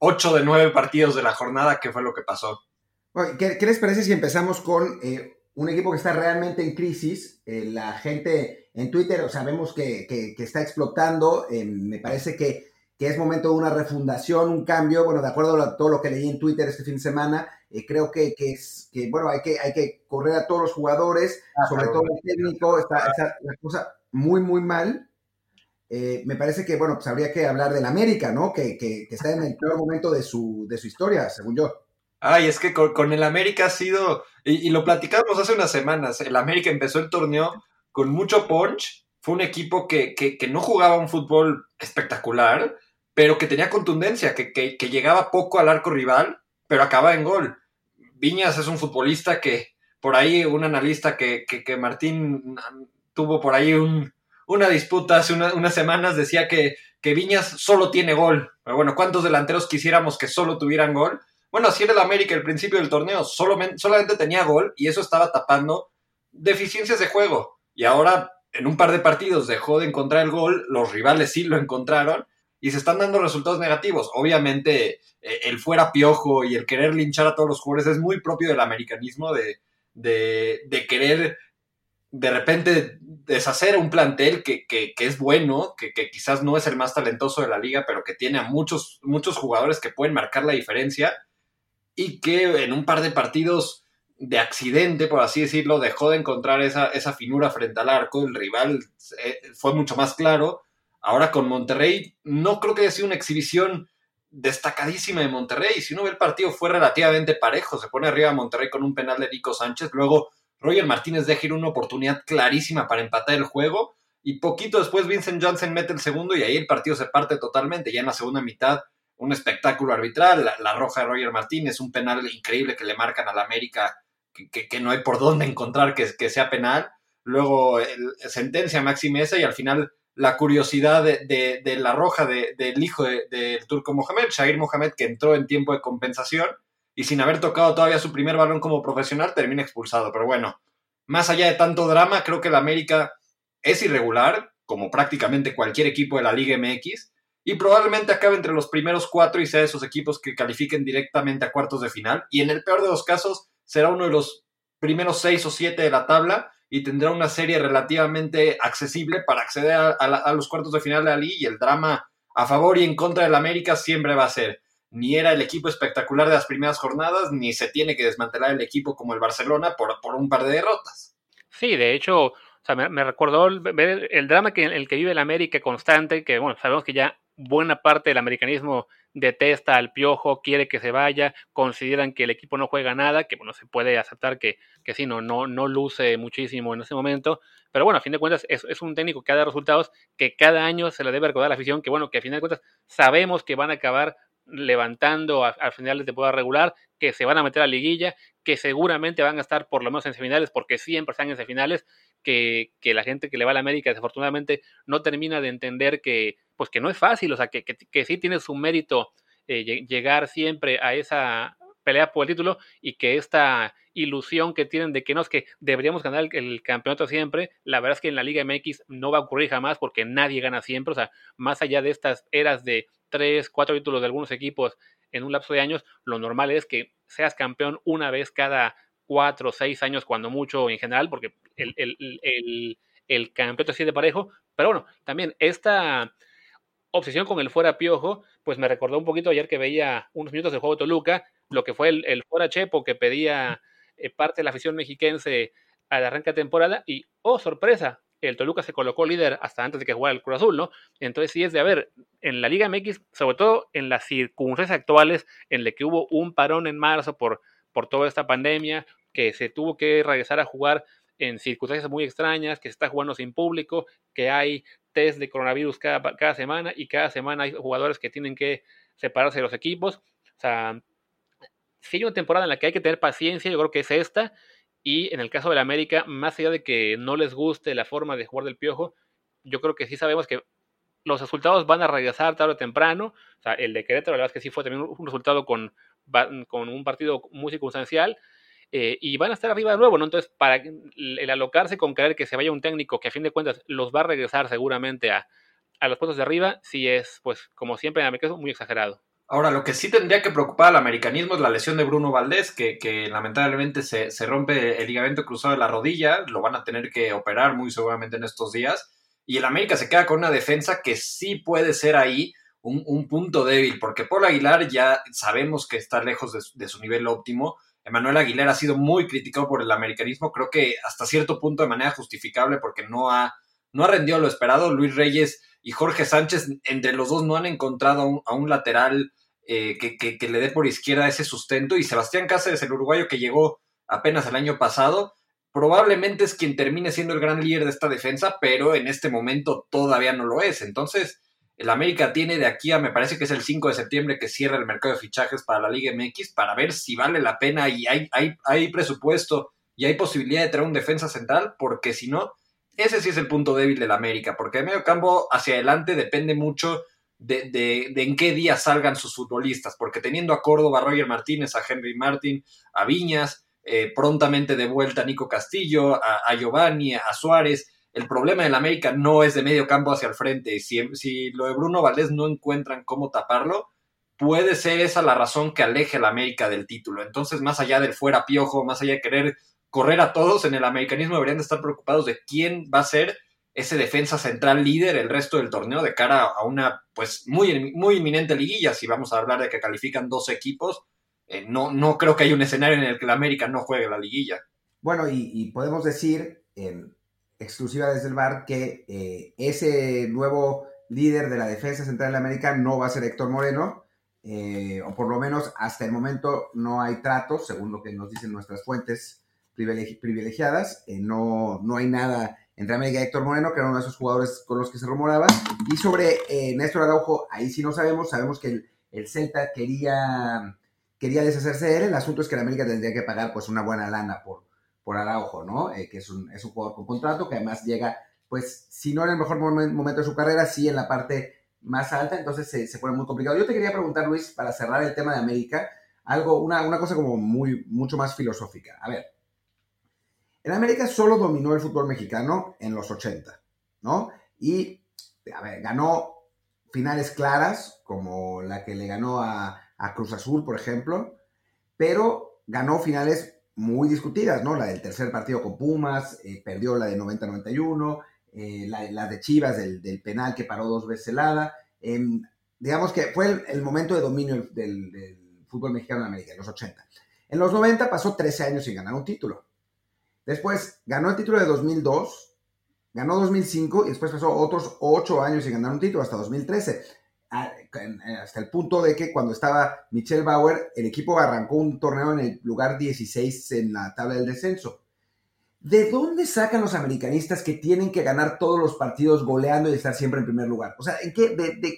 ocho de nueve partidos de la jornada, que fue lo que pasó. ¿Qué, les parece si empezamos con un equipo que está realmente en crisis? la gente en Twitter sabemos que, que, está explotando. Eh, me parece que, que, es momento de una refundación, un cambio. Bueno, de acuerdo a todo lo que leí en Twitter este fin de semana, eh, creo que, es, que, bueno, hay que, hay que correr a todos los jugadores, ah, sobre todo el técnico. Está, la cosa muy, muy mal. Eh, me parece que, bueno, pues habría que hablar del América, ¿no? Que, que, está en el peor momento de su, de su historia, según yo. Ay, es que con, el América ha sido, y, y, lo platicamos hace unas semanas, el América empezó el torneo con mucho punch. Fue un equipo que, no jugaba un fútbol espectacular, pero que tenía contundencia, que, llegaba poco al arco rival, pero acababa en gol. Viñas es un futbolista que por ahí un analista que, Martín tuvo por ahí una disputa hace unas semanas decía que, que Viñas solo tiene gol. Pero bueno, ¿cuántos delanteros quisiéramos que solo tuvieran gol? Bueno, así era el América al principio del torneo, solamente tenía gol y eso estaba tapando deficiencias de juego. Y ahora, en un par de partidos, dejó de encontrar el gol, los rivales sí lo encontraron y se están dando resultados negativos. Obviamente, eh, el fuera piojo y el querer linchar a todos los jugadores es muy propio del americanismo, de, de, querer de repente deshacer un plantel que, es bueno, que, quizás no es el más talentoso de la liga, pero que tiene a muchos, muchos jugadores que pueden marcar la diferencia y que en un par de partidos de accidente, por así decirlo, dejó de encontrar esa, esa finura frente al arco, el rival eh, fue mucho más claro. Ahora con Monterrey, no creo que haya sido una exhibición destacadísima de Monterrey. Si uno ve el partido, fue relativamente parejo. Se pone arriba Monterrey con un penal de Nico Sánchez. Luego Roger Martínez deja ir una oportunidad clarísima para empatar el juego. Y poquito después Vincent Johnson mete el segundo y ahí el partido se parte totalmente. Ya en la segunda mitad un espectáculo arbitral, la, roja de Roger Martínez, un penal increíble que le marcan al América, que, no hay por dónde encontrar que, sea penal. Luego sentencia Maxi Mesa y al final la curiosidad de, la roja del hijo del turco Mohamed, Shahir Mohamed, que entró en tiempo de compensación y sin haber tocado todavía su primer balón como profesional, termina expulsado. Pero bueno, más allá de tanto drama, creo que el América es irregular, como prácticamente cualquier equipo de la Liga MX, y probablemente acabe entre los primeros cuatro y sea de esos equipos que califiquen directamente a cuartos de final. Y en el peor de los casos, será uno de los primeros seis o siete de la tabla y tendrá una serie relativamente accesible para acceder a, los cuartos de final de la liga y el drama a favor y en contra del América siempre va a ser. Ni era el equipo espectacular de las primeras jornadas, ni se tiene que desmantelar el equipo como el Barcelona por, por un par de derrotas. Sí, de hecho, me, recordó ver el, drama que el que vive el América constante, que bueno, sabemos que ya buena parte del americanismo detesta al piojo, quiere que se vaya, consideran que el equipo no juega nada, que bueno, se puede aceptar que, que sí, no, no, no luce muchísimo en ese momento, pero bueno, a fin de cuentas es, es un técnico que ha dado resultados que cada año se le debe recordar a la afición, que bueno, que a fin de cuentas sabemos que van a acabar levantando al final de temporada regular, que se van a meter a liguilla, que seguramente van a estar por lo menos en semifinales, porque siempre están en semifinales, que, que la gente que le va a la América desafortunadamente no termina de entender que, pues que no es fácil, o sea, que, que, sí tiene su mérito eh, llegar siempre a esa pelea por el título y que esta ilusión que tienen de que no es que deberíamos ganar el, campeonato siempre, la verdad es que en la Liga MX no va a ocurrir jamás porque nadie gana siempre, o sea, más allá de estas eras de tres, cuatro títulos de algunos equipos en un lapso de años, lo normal es que seas campeón una vez cada cuatro seis años, cuando mucho en general, porque el, el, el, campeonato así de parejo, pero bueno, también esta obsesión con el fuera piojo, pues me recordó un poquito ayer que veía unos minutos del juego de Toluca, lo que fue el, fuera Chepo que pedía eh, parte de la afición mexiquense al arranque de temporada y, oh, sorpresa, el Toluca se colocó líder hasta antes de que jugara el Cruz Azul, ¿no? Entonces sí es de, a ver, en la Liga MX, sobre todo en las circunstancias actuales, en las que hubo un parón en marzo por, por toda esta pandemia, que se tuvo que regresar a jugar en circunstancias muy extrañas, que se está jugando sin público, que hay test de coronavirus cada, cada semana y cada semana hay jugadores que tienen que separarse de los equipos. O sea, si hay una temporada en la que hay que tener paciencia, yo creo que es esta. Y en el caso de la América, más allá de que no les guste la forma de jugar del piojo, yo creo que sí sabemos que los resultados van a regresar tarde o temprano. O sea, el de Querétaro, la verdad es que sí fue también un resultado con, un partido muy circunstancial. Eh, y van a estar arriba de nuevo, ¿no? Entonces, para el alocarse con creer que se vaya un técnico que a fin de cuentas los va a regresar seguramente a, los puestos de arriba, sí es, pues, como siempre en América, muy exagerado. Ahora, lo que sí tendría que preocupar al americanismo es la lesión de Bruno Valdés, que, lamentablemente se, se, rompe el ligamento cruzado de la rodilla, lo van a tener que operar muy seguramente en estos días, y el América se queda con una defensa que sí puede ser ahí un, un punto débil, porque Paul Aguilar ya sabemos que está lejos de, de su nivel óptimo, Emanuel Aguilera ha sido muy criticado por el americanismo, creo que hasta cierto punto de manera justificable porque no ha, no ha rendido lo esperado. Luis Reyes y Jorge Sánchez, entre los dos no han encontrado a un, lateral eh, que, le dé por izquierda ese sustento y Sebastián Cáceres, el uruguayo que llegó apenas el año pasado, probablemente es quien termine siendo el gran líder de esta defensa, pero en este momento todavía no lo es. Entonces, el América tiene de aquí a, me parece que es el 5 de septiembre que cierra el mercado de fichajes para la Liga MX para ver si vale la pena y hay, hay, hay presupuesto y hay posibilidad de traer un defensa central, porque si no, ese sí es el punto débil del América, porque de medio campo hacia adelante depende mucho de, en qué día salgan sus futbolistas, porque teniendo a Córdoba, a Roger Martínez, a Henry Martín, a Viñas, eh, prontamente de vuelta a Nico Castillo, a, Giovanni, a Suárez, el problema del América no es de medio campo hacia el frente. Si, si lo de Bruno Valdés no encuentran cómo taparlo, puede ser esa la razón que aleje al América del título. Entonces, más allá del fuera piojo, más allá de querer correr a todos en el americanismo, deberían de estar preocupados de quién va a ser ese defensa central líder el resto del torneo de cara a una pues muy, muy inminente liguilla. Si vamos a hablar de que califican dos equipos, eh, no, no creo que haya un escenario en el que la América no juegue la liguilla. Bueno, y, podemos decir en exclusiva desde el bar que eh, ese nuevo líder de la defensa central de América no va a ser Héctor Moreno, eh, o por lo menos hasta el momento no hay tratos, según lo que nos dicen nuestras fuentes privilegiadas, no, no hay nada entre América y Héctor Moreno, que era uno de esos jugadores con los que se rumoraba. Y sobre eh, Néstor Araujo, ahí sí no sabemos, sabemos que el, Celta quería, quería deshacerse de él, el asunto es que la América tendría que pagar pues una buena lana por, por Araujo, ¿no? Eh, que es un, es un jugador con contrato, que además llega, pues si no en el mejor momento de su carrera, sí en la parte más alta, entonces se, se pone muy complicado. Yo te quería preguntar, Luis, para cerrar el tema de América, algo, una, una cosa como muy, mucho más filosófica. A ver, en América solo dominó el fútbol mexicano en los 80, ¿no? Y, ganó finales claras, como la que le ganó a, Cruz Azul, por ejemplo, pero ganó finales muy discutidas, ¿no? La del tercer partido con Pumas, eh, perdió la de 90-91, eh, la, de Chivas del, penal que paró dos veces helada. Em, digamos que fue el, momento de dominio del, del, fútbol mexicano en América, en los 80. En los 90 pasó 13 años sin ganar un título. Después ganó el título de 2002, ganó 2005 y después pasó otros 8 años sin ganar un título hasta 2013. Eh, hasta el punto de que cuando estaba Michelle Bauer, el equipo arrancó un torneo en el lugar 16 en la tabla del descenso. ¿De dónde sacan los americanistas que tienen que ganar todos los partidos goleando y estar siempre en primer lugar? O sea, ¿en qué,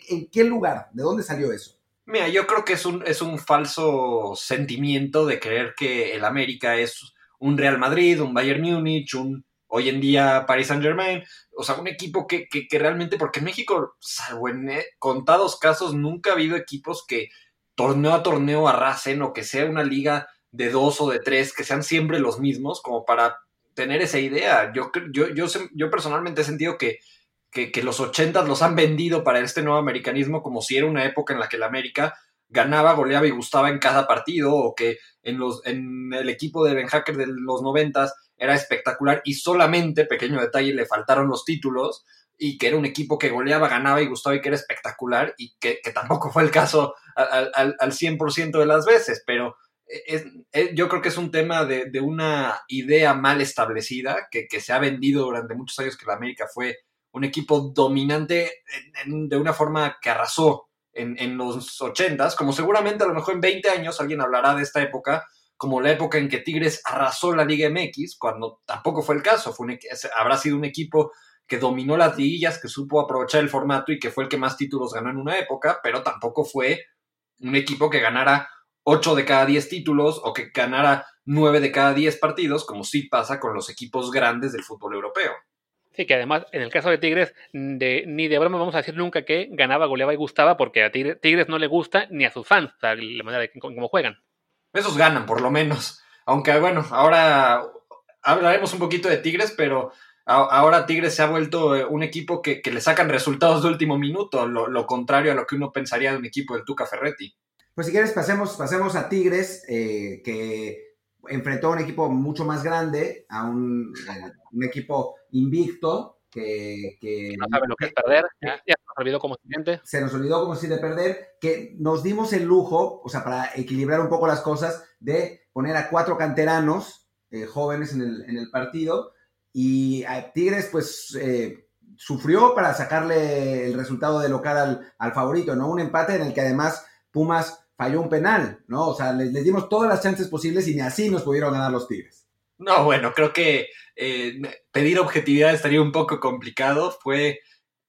¿en qué lugar? ¿De dónde salió eso? Mira, yo creo que es un, es un falso sentimiento de creer que el América es un Real Madrid, un Bayern Múnich, un hoy en día Paris Saint Germain, o sea, un equipo que, realmente, porque en México, salvo en eh, contados casos, nunca ha habido equipos que torneo a torneo arrasen o que sea una liga de dos o de tres, que sean siempre los mismos, como para tener esa idea. Yo, yo, yo, yo personalmente he sentido que, que, que los ochentas los han vendido para este nuevo americanismo como si era una época en la que la América ganaba, goleaba y gustaba en cada partido, o que en, los, en el equipo de Ben Hacker de los noventas era espectacular y solamente, pequeño detalle, le faltaron los títulos y que era un equipo que goleaba, ganaba y gustaba y que era espectacular y que, tampoco fue el caso al, al, al 100% de las veces, pero es, yo creo que es un tema de, una idea mal establecida que, que, se ha vendido durante muchos años que la América fue un equipo dominante de una forma que arrasó en, los ochentas, como seguramente a lo mejor en 20 años alguien hablará de esta época como la época en que Tigres arrasó la Liga MX, cuando tampoco fue el caso, fue habrá sido un equipo que dominó las liguillas, que supo aprovechar el formato y que fue el que más títulos ganó en una época, pero tampoco fue un equipo que ganara 8 de cada 10 títulos o que ganara 9 de cada 10 partidos, como sí pasa con los equipos grandes del fútbol europeo. Sí, que además, en el caso de Tigres, de, ni de broma vamos a decir nunca que ganaba, goleaba y gustaba, porque a Tigres, no le gusta ni a sus fans, la manera de cómo juegan. Esos ganan, por lo menos. Aunque, bueno, ahora hablaremos un poquito de Tigres, pero ahora Tigres se ha vuelto eh, un equipo que, le sacan resultados de último minuto, lo, contrario a lo que uno pensaría de un equipo del Tuca Ferretti. Pues si quieres, pasemos, pasemos a Tigres, eh, que enfrentó a un equipo mucho más grande, a un, un equipo invicto que, que, no sabe lo que es perder, ya, se nos olvidó como siguiente. Se nos olvidó como si de perder, que nos dimos el lujo, o sea, para equilibrar un poco las cosas, de poner a cuatro canteranos eh, jóvenes en el, en el, partido y a Tigres pues eh, sufrió para sacarle el resultado de local al, al favorito, ¿no? Un empate en el que además Pumas falló un penal, ¿no? O sea, les, dimos todas las chances posibles y ni así nos pudieron ganar los Tigres. No, bueno, creo que eh, pedir objetividad estaría un poco complicado. Fue,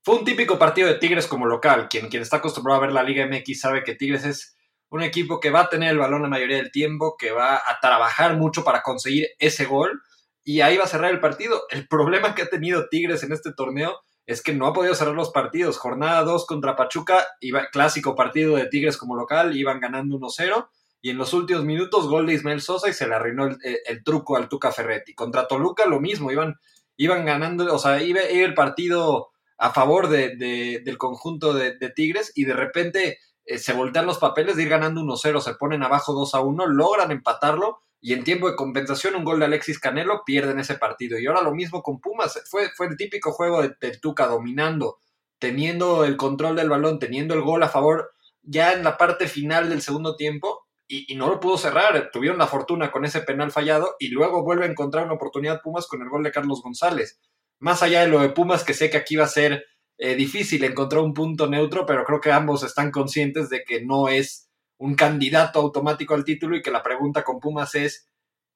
fue un típico partido de Tigres como local. Quien, quien está acostumbrado a ver la Liga MX sabe que Tigres es un equipo que va a tener el balón la mayoría del tiempo, que va a trabajar mucho para conseguir ese gol y ahí va a cerrar el partido. El problema que ha tenido Tigres en este torneo es que no ha podido cerrar los partidos. Jornada 2 contra Pachuca, iba, clásico partido de Tigres como local, iban ganando 1-0 y en los últimos minutos gol de Ismael Sosa y se le arruinó el, truco al Tuca Ferretti. Contra Toluca lo mismo, iban, iban ganando, o sea, iba, el partido a favor de, del conjunto de, Tigres y de repente eh, se voltean los papeles de ir ganando 1-0, se ponen abajo 2-1, logran empatarlo y en tiempo de compensación un gol de Alexis Canelo pierden ese partido. Y ahora lo mismo con Pumas, fue, fue el típico juego de, Tuca dominando, teniendo el control del balón, teniendo el gol a favor ya en la parte final del segundo tiempo y, no lo pudo cerrar. Tuvieron la fortuna con ese penal fallado y luego vuelve a encontrar una oportunidad Pumas con el gol de Carlos González. Más allá de lo de Pumas, que sé que aquí va a ser eh, difícil encontrar un punto neutro, pero creo que ambos están conscientes de que no es un candidato automático al título y que la pregunta con Pumas es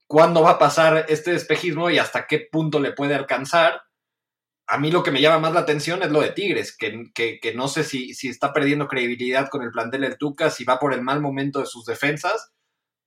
cuándo va a pasar este espejismo y hasta qué punto le puede alcanzar. A mí lo que me llama más la atención es lo de Tigres, que, que, no sé si, si, está perdiendo credibilidad con el plantel del Tuca, si va por el mal momento de sus defensas,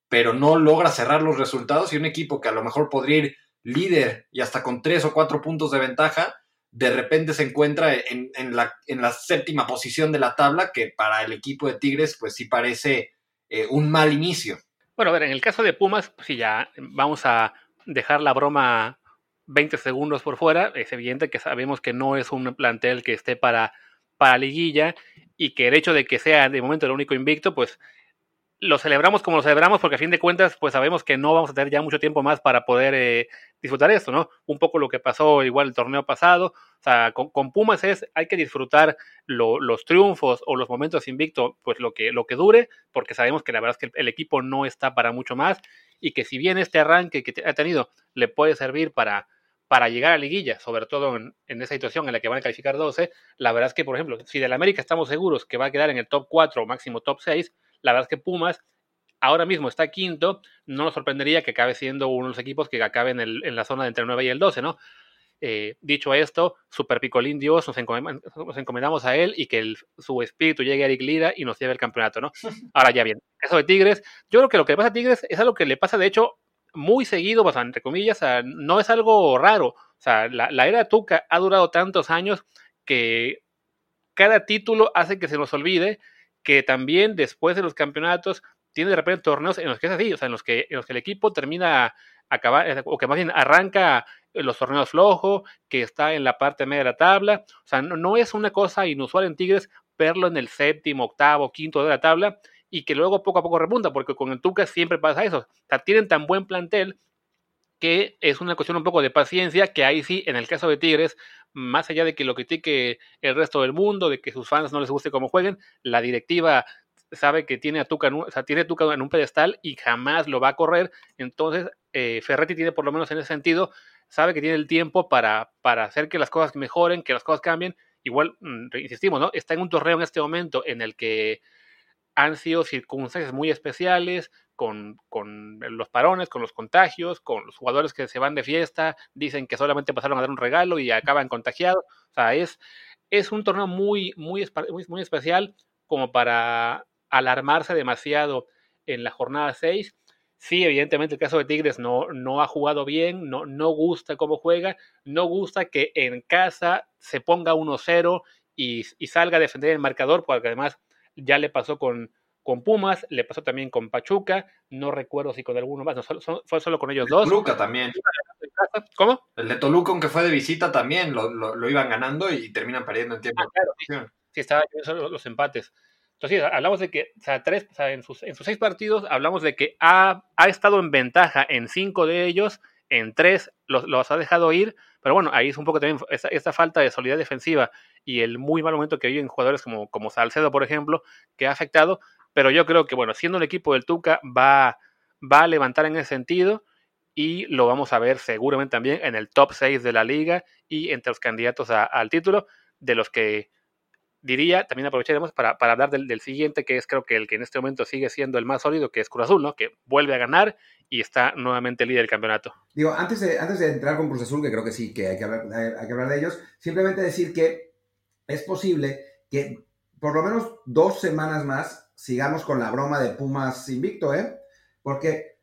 pero no logra cerrar los resultados y un equipo que a lo mejor podría ir líder y hasta con tres o cuatro puntos de ventaja, de repente se encuentra en, la, en, la, séptima posición de la tabla, que para el equipo de Tigres, pues sí parece eh, un mal inicio. Bueno, a ver, en el caso de Pumas, pues sí, ya vamos a dejar la broma 20 segundos por fuera. Es evidente que sabemos que no es un plantel que esté para, para liguilla y que el hecho de que sea de momento el único invicto, pues lo celebramos como lo celebramos porque a fin de cuentas pues sabemos que no vamos a tener ya mucho tiempo más para poder eh, disfrutar esto, ¿no? Un poco lo que pasó igual el torneo pasado, o sea, con, Pumas es, hay que disfrutar los triunfos o los momentos invicto, pues lo que, lo que dure, porque sabemos que la verdad es que el, equipo no está para mucho más y que si bien este arranque que ha tenido le puede servir para, para llegar a liguilla, sobre todo en, en, esa situación en la que van a calificar 12, la verdad es que, por ejemplo, si del América estamos seguros que va a quedar en el top 4 o máximo top 6, la verdad es que Pumas ahora mismo está quinto, no nos sorprendería que acabe siendo uno de los equipos que acabe en, en la zona de entre el 9 y el 12, ¿no? Eh, dicho esto, Super Picolín Dios, nos, encomendamos a él y que su espíritu llegue a Eric Lira y nos lleve el campeonato, ¿no? Ahora ya bien, eso de Tigres, yo creo que lo que le pasa a Tigres es algo que le pasa, de hecho, muy seguido, pues, entre comillas, no es algo raro. O sea, la, la era Tuca ha durado tantos años que cada título hace que se nos olvide que también después de los campeonatos tiene de repente torneos en los que es así, o sea, en los que, en los que el equipo termina acabar, eh, o que más bien arranca los torneos flojos, que está en la parte media de la tabla, o sea, no, es una cosa inusual en Tigres verlo en el séptimo, octavo, quinto de la tabla y que luego poco a poco repunta, porque con el Tuca siempre pasa eso, o sea, tienen tan buen plantel que es una cuestión un poco de paciencia, que ahí sí, en el caso de Tigres, más allá de que lo critique el resto del mundo, de que sus fans no les guste cómo jueguen, la directiva sabe que tiene a Tuca, tiene Tuca en un pedestal y jamás lo va a correr, entonces eh, Ferretti tiene por lo menos en ese sentido, sabe que tiene el tiempo para, para hacer que las cosas mejoren, que las cosas cambien, igual, mm, insistimos, ¿no? Está en un torneo en este momento en el que han sido circunstancias muy especiales, con, con, los parones, con los contagios, con los jugadores que se van de fiesta, dicen que solamente pasaron a dar un regalo y acaban contagiados. O sea, es, es un torneo muy, muy, muy, especial como para alarmarse demasiado en la jornada 6. Sí, evidentemente el caso de Tigres no, no ha jugado bien, no, no gusta cómo juega, no gusta que en casa se ponga 1-0 y, y salga a defender el marcador, porque además ya le pasó con, con Pumas, le pasó también con Pachuca, no recuerdo si con alguno más, no, fue solo con ellos dos. Toluca también. ¿Cómo? El de Toluca, aunque fue de visita, también lo, iban ganando y terminan perdiendo en tiempo. Ah, claro, sí, estaban los, empates. Entonces, hablamos de que, o sea, tres, en, sus, en sus seis partidos, hablamos de que ha, ha estado en ventaja en cinco de ellos, en tres los, los, ha dejado ir, pero bueno, ahí es un poco también esta, falta de solidez defensiva y el muy mal momento que viven jugadores como, como Salcedo, por ejemplo, que ha afectado, pero yo creo que, bueno, siendo el equipo del Tuca, va, va a levantar en ese sentido y lo vamos a ver seguramente también en el top 6 de la liga y entre los candidatos al título, de los que diría, también aprovecharemos para, para hablar del, siguiente, que es creo que el que en este momento sigue siendo el más sólido, que es Cruz Azul, ¿no? Que vuelve a ganar y está nuevamente líder del campeonato. Digo, antes de, antes de entrar con Cruz Azul, que creo que sí, que hay que hablar, hay que hablar de ellos, simplemente decir que es posible que por lo menos dos semanas más sigamos con la broma de Pumas invicto, ¿eh? Porque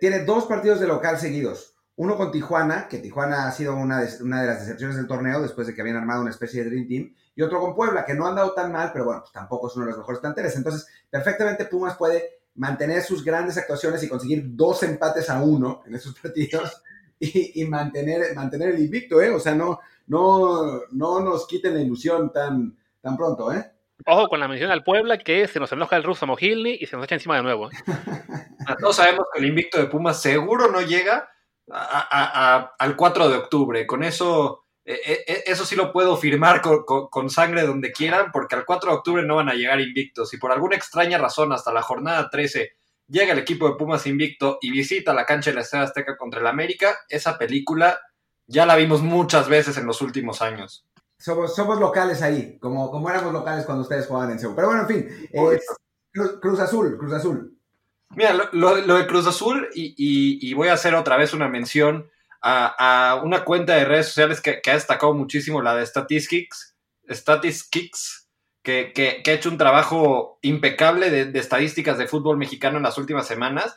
tiene dos partidos de local seguidos. Uno con Tijuana, que Tijuana ha sido una de, las decepciones del torneo después de que habían armado una especie de Dream Team. Y otro con Puebla, que no han dado tan mal, pero bueno, pues tampoco es uno de los mejores planteles. Entonces, perfectamente Pumas puede mantener sus grandes actuaciones y conseguir dos empates a uno en esos partidos y, mantener, el invicto, ¿eh? O sea, no, no, no nos quiten la ilusión tan pronto, ¿eh? Ojo con la mención al Puebla, que se nos enoja el ruso Mojilny y se nos echa encima de nuevo. ¿eh? Todos sabemos que el invicto de Pumas seguro no llega al 4 de octubre. Con eso, e, e, e, eso sí lo puedo firmar con, sangre donde quieran, porque al 4 de octubre no van a llegar invictos. Y por alguna extraña razón, hasta la jornada 13 llega el equipo de Pumas invicto y visita la cancha de la Estrella Azteca contra el América, esa película ya la vimos muchas veces en los últimos años. Somos, somos locales ahí, como, como éramos locales cuando ustedes jugaban en Seúl. Pero bueno, en fin, Cruz, Azul, Cruz Azul. Mira, lo, de Cruz Azul, y, voy a hacer otra vez una mención a, una cuenta de redes sociales que, ha destacado muchísimo, la de Statistics, Statistics, que, que, ha hecho un trabajo impecable de, estadísticas de fútbol mexicano en las últimas semanas,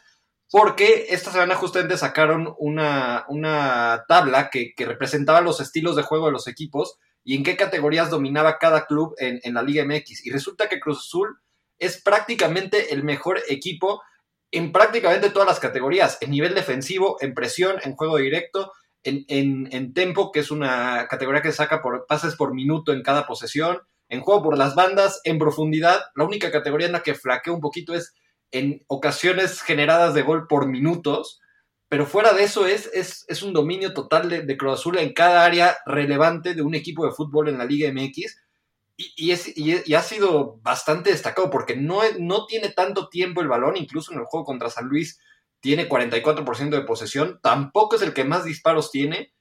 porque esta semana justamente sacaron una, una tabla que, representaba los estilos de juego de los equipos y en qué categorías dominaba cada club en, en la Liga MX. Y resulta que Cruz Azul es prácticamente el mejor equipo en prácticamente todas las categorías, en nivel defensivo, en presión, en juego directo, en, en, tempo, que es una categoría que saca por pases por minuto en cada posesión, en juego por las bandas, en profundidad. La única categoría en la que flaquea un poquito es en ocasiones generadas de gol por minutos, pero fuera de eso es, es, un dominio total de, de Cruz Azul en cada área relevante de un equipo de fútbol en la Liga MX y, es, y, ha sido bastante destacado porque no, no tiene tanto tiempo el balón, incluso en el juego contra San Luis tiene 44% de posesión, tampoco es el que más disparos tiene,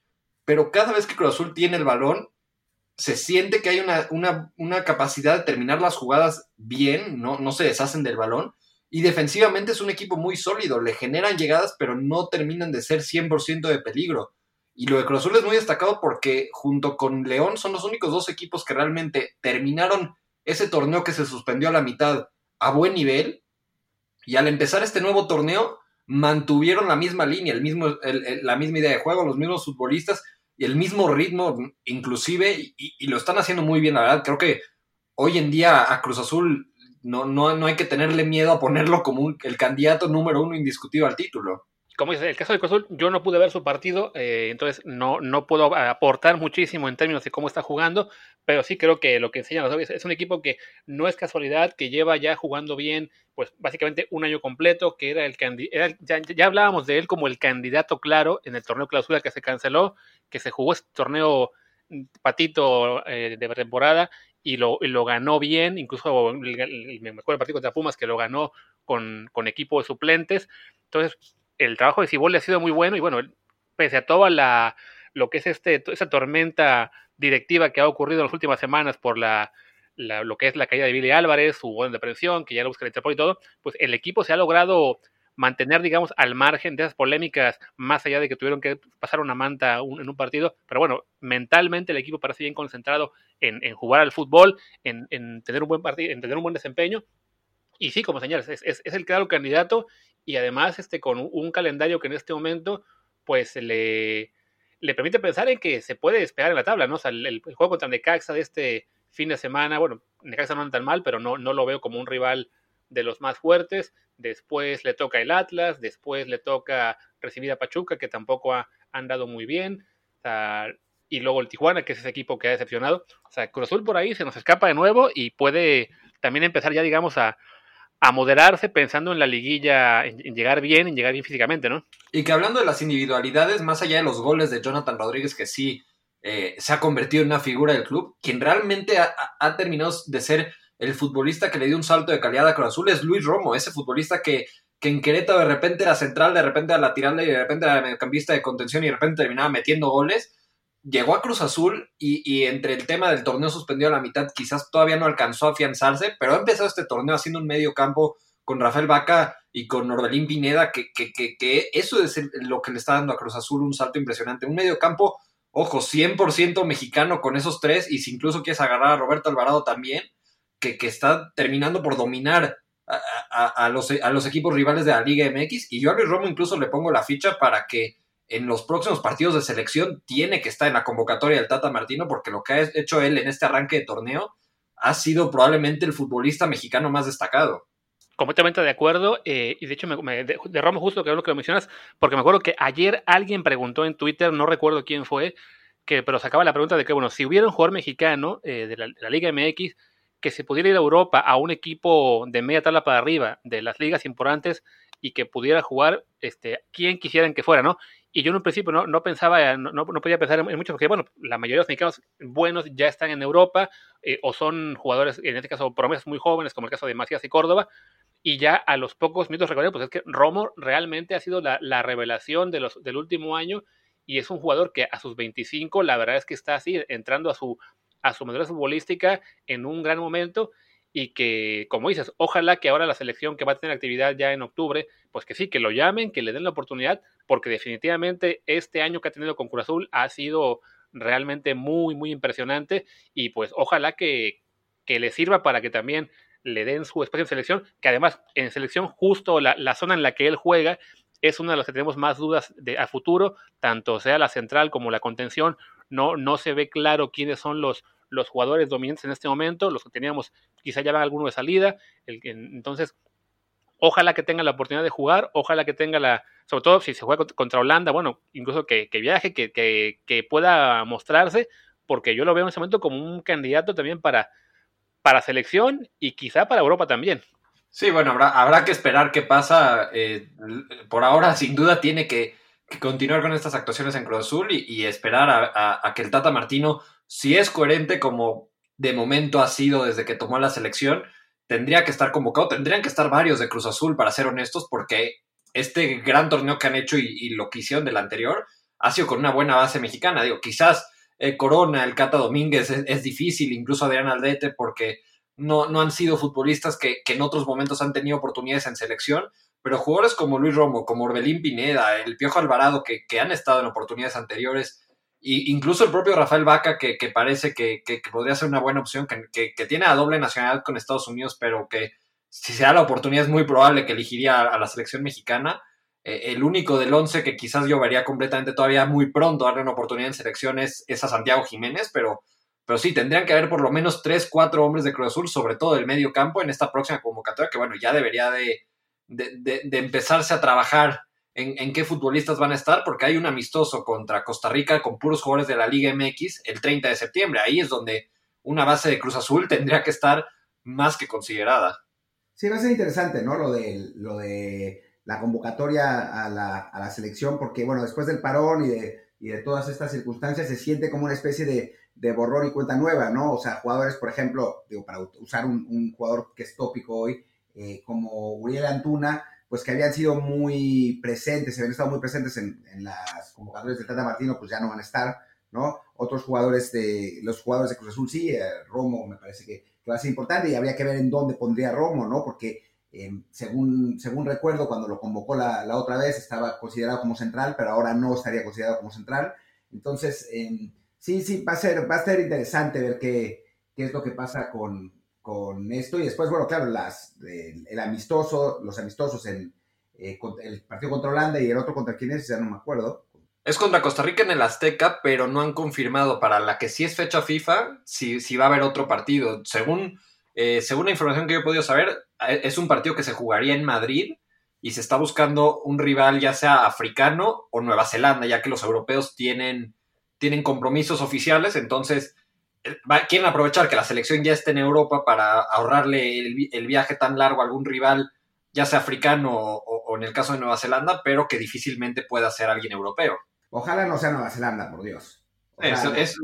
pero cada vez que Cruz Azul tiene el balón, se siente que hay una, una, capacidad de terminar las jugadas bien, no, no se deshacen del balón, y defensivamente es un equipo muy sólido, le generan llegadas, pero no terminan de ser 100% de peligro. Y lo de Cruz Azul es muy destacado porque junto con León son los únicos dos equipos que realmente terminaron ese torneo que se suspendió a la mitad a buen nivel. Y al empezar este nuevo torneo mantuvieron la misma línea, el mismo, la misma idea de juego, los mismos futbolistas y el mismo ritmo inclusive y, lo están haciendo muy bien, la verdad. Creo que hoy en día a Cruz Azul no, no, no hay que tenerle miedo a ponerlo como el candidato número uno indiscutido al título. Como dice, el caso de Cruz yo no pude ver su partido, eh, entonces no, no puedo aportar muchísimo en términos de cómo está jugando, pero sí creo que lo que enseñan los es, es un equipo que no es casualidad, que lleva ya jugando bien, pues básicamente un año completo, que era el candidato, ya, ya, hablábamos de él como el candidato claro en el torneo clausura que se canceló, que se jugó este torneo mm, patito eh, de temporada y lo, lo, ganó bien, incluso me acuerdo el partido contra Pumas que lo ganó con, con equipo de suplentes, entonces el trabajo de Ciboldi ha sido muy bueno y bueno, pese a toda la lo que es este esa tormenta directiva que ha ocurrido en las últimas semanas por la, lo que es la caída de Billy Álvarez, su buen depresión, que ya lo busca el Interpol y todo, pues el equipo se ha logrado mantener, digamos, al margen de esas polémicas, más allá de que tuvieron que pasar una manta en un partido, pero bueno, mentalmente el equipo parece bien concentrado en, jugar al fútbol, en, tener un buen partido, en tener un buen desempeño, y sí, como señales, es, el claro candidato y además este, con un calendario que en este momento pues le, le permite pensar en que se puede despegar en la tabla, ¿no? O sea, el, juego contra Necaxa de este fin de semana, bueno, Necaxa no anda tan mal, pero no, no lo veo como un rival de los más fuertes. Después le toca el Atlas, después le toca recibir a Pachuca, que tampoco ha andado muy bien. y luego el Tijuana, que es ese equipo que ha decepcionado. O sea, Cruz Azul por ahí se nos escapa de nuevo y puede también empezar ya, digamos, a, a moderarse pensando en la liguilla, en, llegar bien, en llegar bien físicamente, ¿no? Y que hablando de las individualidades, más allá de los goles de Jonathan Rodríguez, que sí eh, se ha convertido en una figura del club, quien realmente ha, terminado de ser el futbolista que le dio un salto de calidad a Cruz Azul es Luis Romo, ese futbolista que, que en Querétaro de repente era central, de repente era lateral y de repente era mediocampista de contención y de repente terminaba metiendo goles llegó a Cruz Azul y, entre el tema del torneo suspendido a la mitad, quizás todavía no alcanzó a afianzarse, pero ha empezado este torneo haciendo un medio campo con Rafael Vaca y con Norbelín Pineda, que, que, eso es lo que le está dando a Cruz Azul un salto impresionante. Un medio campo, ojo, 100% mexicano con esos tres, y si incluso quieres agarrar a Roberto Alvarado también, que, está terminando por dominar a, los, a los equipos rivales de la Liga MX, y yo a Luis Romo incluso le pongo la ficha para que en los próximos partidos de selección tiene que estar en la convocatoria del Tata Martino porque lo que ha hecho él en este arranque de torneo ha sido probablemente el futbolista mexicano más destacado. Completamente de acuerdo, eh, y de hecho me, derramo justo que lo que lo mencionas, porque me acuerdo que ayer alguien preguntó en Twitter, no recuerdo quién fue, que pero sacaba la pregunta de que, bueno, si hubiera un jugador mexicano eh, de, de, la, Liga MX que se pudiera ir a Europa a un equipo de media tabla para arriba de las ligas importantes y que pudiera jugar, este, quien quisieran que fuera, ¿no? Y yo en un principio no, no pensaba, no, no, podía pensar en, mucho, porque bueno, la mayoría de los mexicanos buenos ya están en Europa, eh, o son jugadores, en este caso, promesas muy jóvenes, como el caso de Macías y Córdoba, y ya a los pocos minutos recordé, pues es que Romo realmente ha sido la, la, revelación de los, del último año, y es un jugador que a sus 25, la verdad es que está así, entrando a su, a su madurez futbolística en un gran momento, y que, como dices, ojalá que ahora la selección que va a tener actividad ya en octubre, pues que sí, que lo llamen, que le den la oportunidad, porque definitivamente este año que ha tenido con Cruz Azul ha sido realmente muy, muy impresionante y pues ojalá que, que le sirva para que también le den su espacio en selección, que además en selección justo la, la zona en la que él juega es una de las que tenemos más dudas de, a futuro, tanto sea la central como la contención, no, no se ve claro quiénes son los, los jugadores dominantes en este momento, los que teníamos quizá ya van alguno de salida, el, entonces ojalá que tenga la oportunidad de jugar, ojalá que tenga la, sobre todo si se juega contra Holanda, bueno, incluso que, que viaje, que, que, pueda mostrarse, porque yo lo veo en ese momento como un candidato también para, para selección y quizá para Europa también. Sí, bueno, habrá, habrá que esperar qué pasa. Eh, por ahora, sin duda, tiene que, continuar con estas actuaciones en Cruz Azul y, esperar a, que el Tata Martino, si es coherente como de momento ha sido desde que tomó la selección, tendría que estar convocado, tendrían que estar varios de Cruz Azul, para ser honestos, porque este gran torneo que han hecho y, lo que hicieron del anterior ha sido con una buena base mexicana. Digo, quizás eh, Corona, el Cata Domínguez es, difícil, incluso Adrián Aldete, porque no, no han sido futbolistas que, en otros momentos han tenido oportunidades en selección, pero jugadores como Luis Romo, como Orbelín Pineda, el Piojo Alvarado, que, que han estado en oportunidades anteriores, y incluso el propio Rafael Vaca, que, que parece que, que, podría ser una buena opción, que, tiene a doble nacionalidad con Estados Unidos, pero que si se da la oportunidad es muy probable que elegiría a, la selección mexicana. Eh, el único del 11 que quizás yo completamente todavía muy pronto darle una oportunidad en selección es, es a Santiago Jiménez, pero, pero sí, tendrían que haber por lo menos 3, 4 hombres de Cruz Azul, sobre todo del medio campo, en esta próxima convocatoria, que bueno, ya debería de, de, de, empezarse a trabajar en, en, qué futbolistas van a estar, porque hay un amistoso contra Costa Rica con puros jugadores de la Liga MX el 30 de septiembre. Ahí es donde una base de Cruz Azul tendría que estar más que considerada. Sí, va a ser interesante, ¿no? Lo de, lo de la convocatoria a la, a la selección, porque, bueno, después del parón y de, y de todas estas circunstancias, se siente como una especie de, de, borrón y cuenta nueva, ¿no? O sea, jugadores, por ejemplo, digo, para usar un jugador que es tópico hoy, eh, como Uriel Antuna, pues que habían sido muy presentes, se habían estado muy presentes en, las convocatorias del Tata Martino, pues ya no van a estar, ¿no? Otros jugadores de, los jugadores de Cruz Azul sí, eh, Romo me parece que, que, va a ser importante y habría que ver en dónde pondría Romo, ¿no? Porque eh, según, según recuerdo, cuando lo convocó la, la, otra vez estaba considerado como central, pero ahora no estaría considerado como central. Entonces, sí, sí, va a ser, va a ser interesante ver qué, qué es lo que pasa con, con esto. Y después, bueno, claro, las, el, amistoso, los amistosos, el, eh, el, partido contra Holanda y el otro contra quién es, ya no me acuerdo. Es contra Costa Rica en el Azteca, pero no han confirmado para la que sí es fecha FIFA si, si va a haber otro partido. Según, eh, según la información que yo he podido saber, eh, es un partido que se jugaría en Madrid y se está buscando un rival ya sea africano o Nueva Zelanda, ya que los europeos tienen, tienen compromisos oficiales, entonces quieren aprovechar que la selección ya esté en Europa para ahorrarle el, el viaje tan largo a algún rival, ya sea africano o, o, en el caso de Nueva Zelanda, pero que difícilmente pueda ser alguien europeo. Ojalá no sea Nueva Zelanda, por Dios. Eso, eso,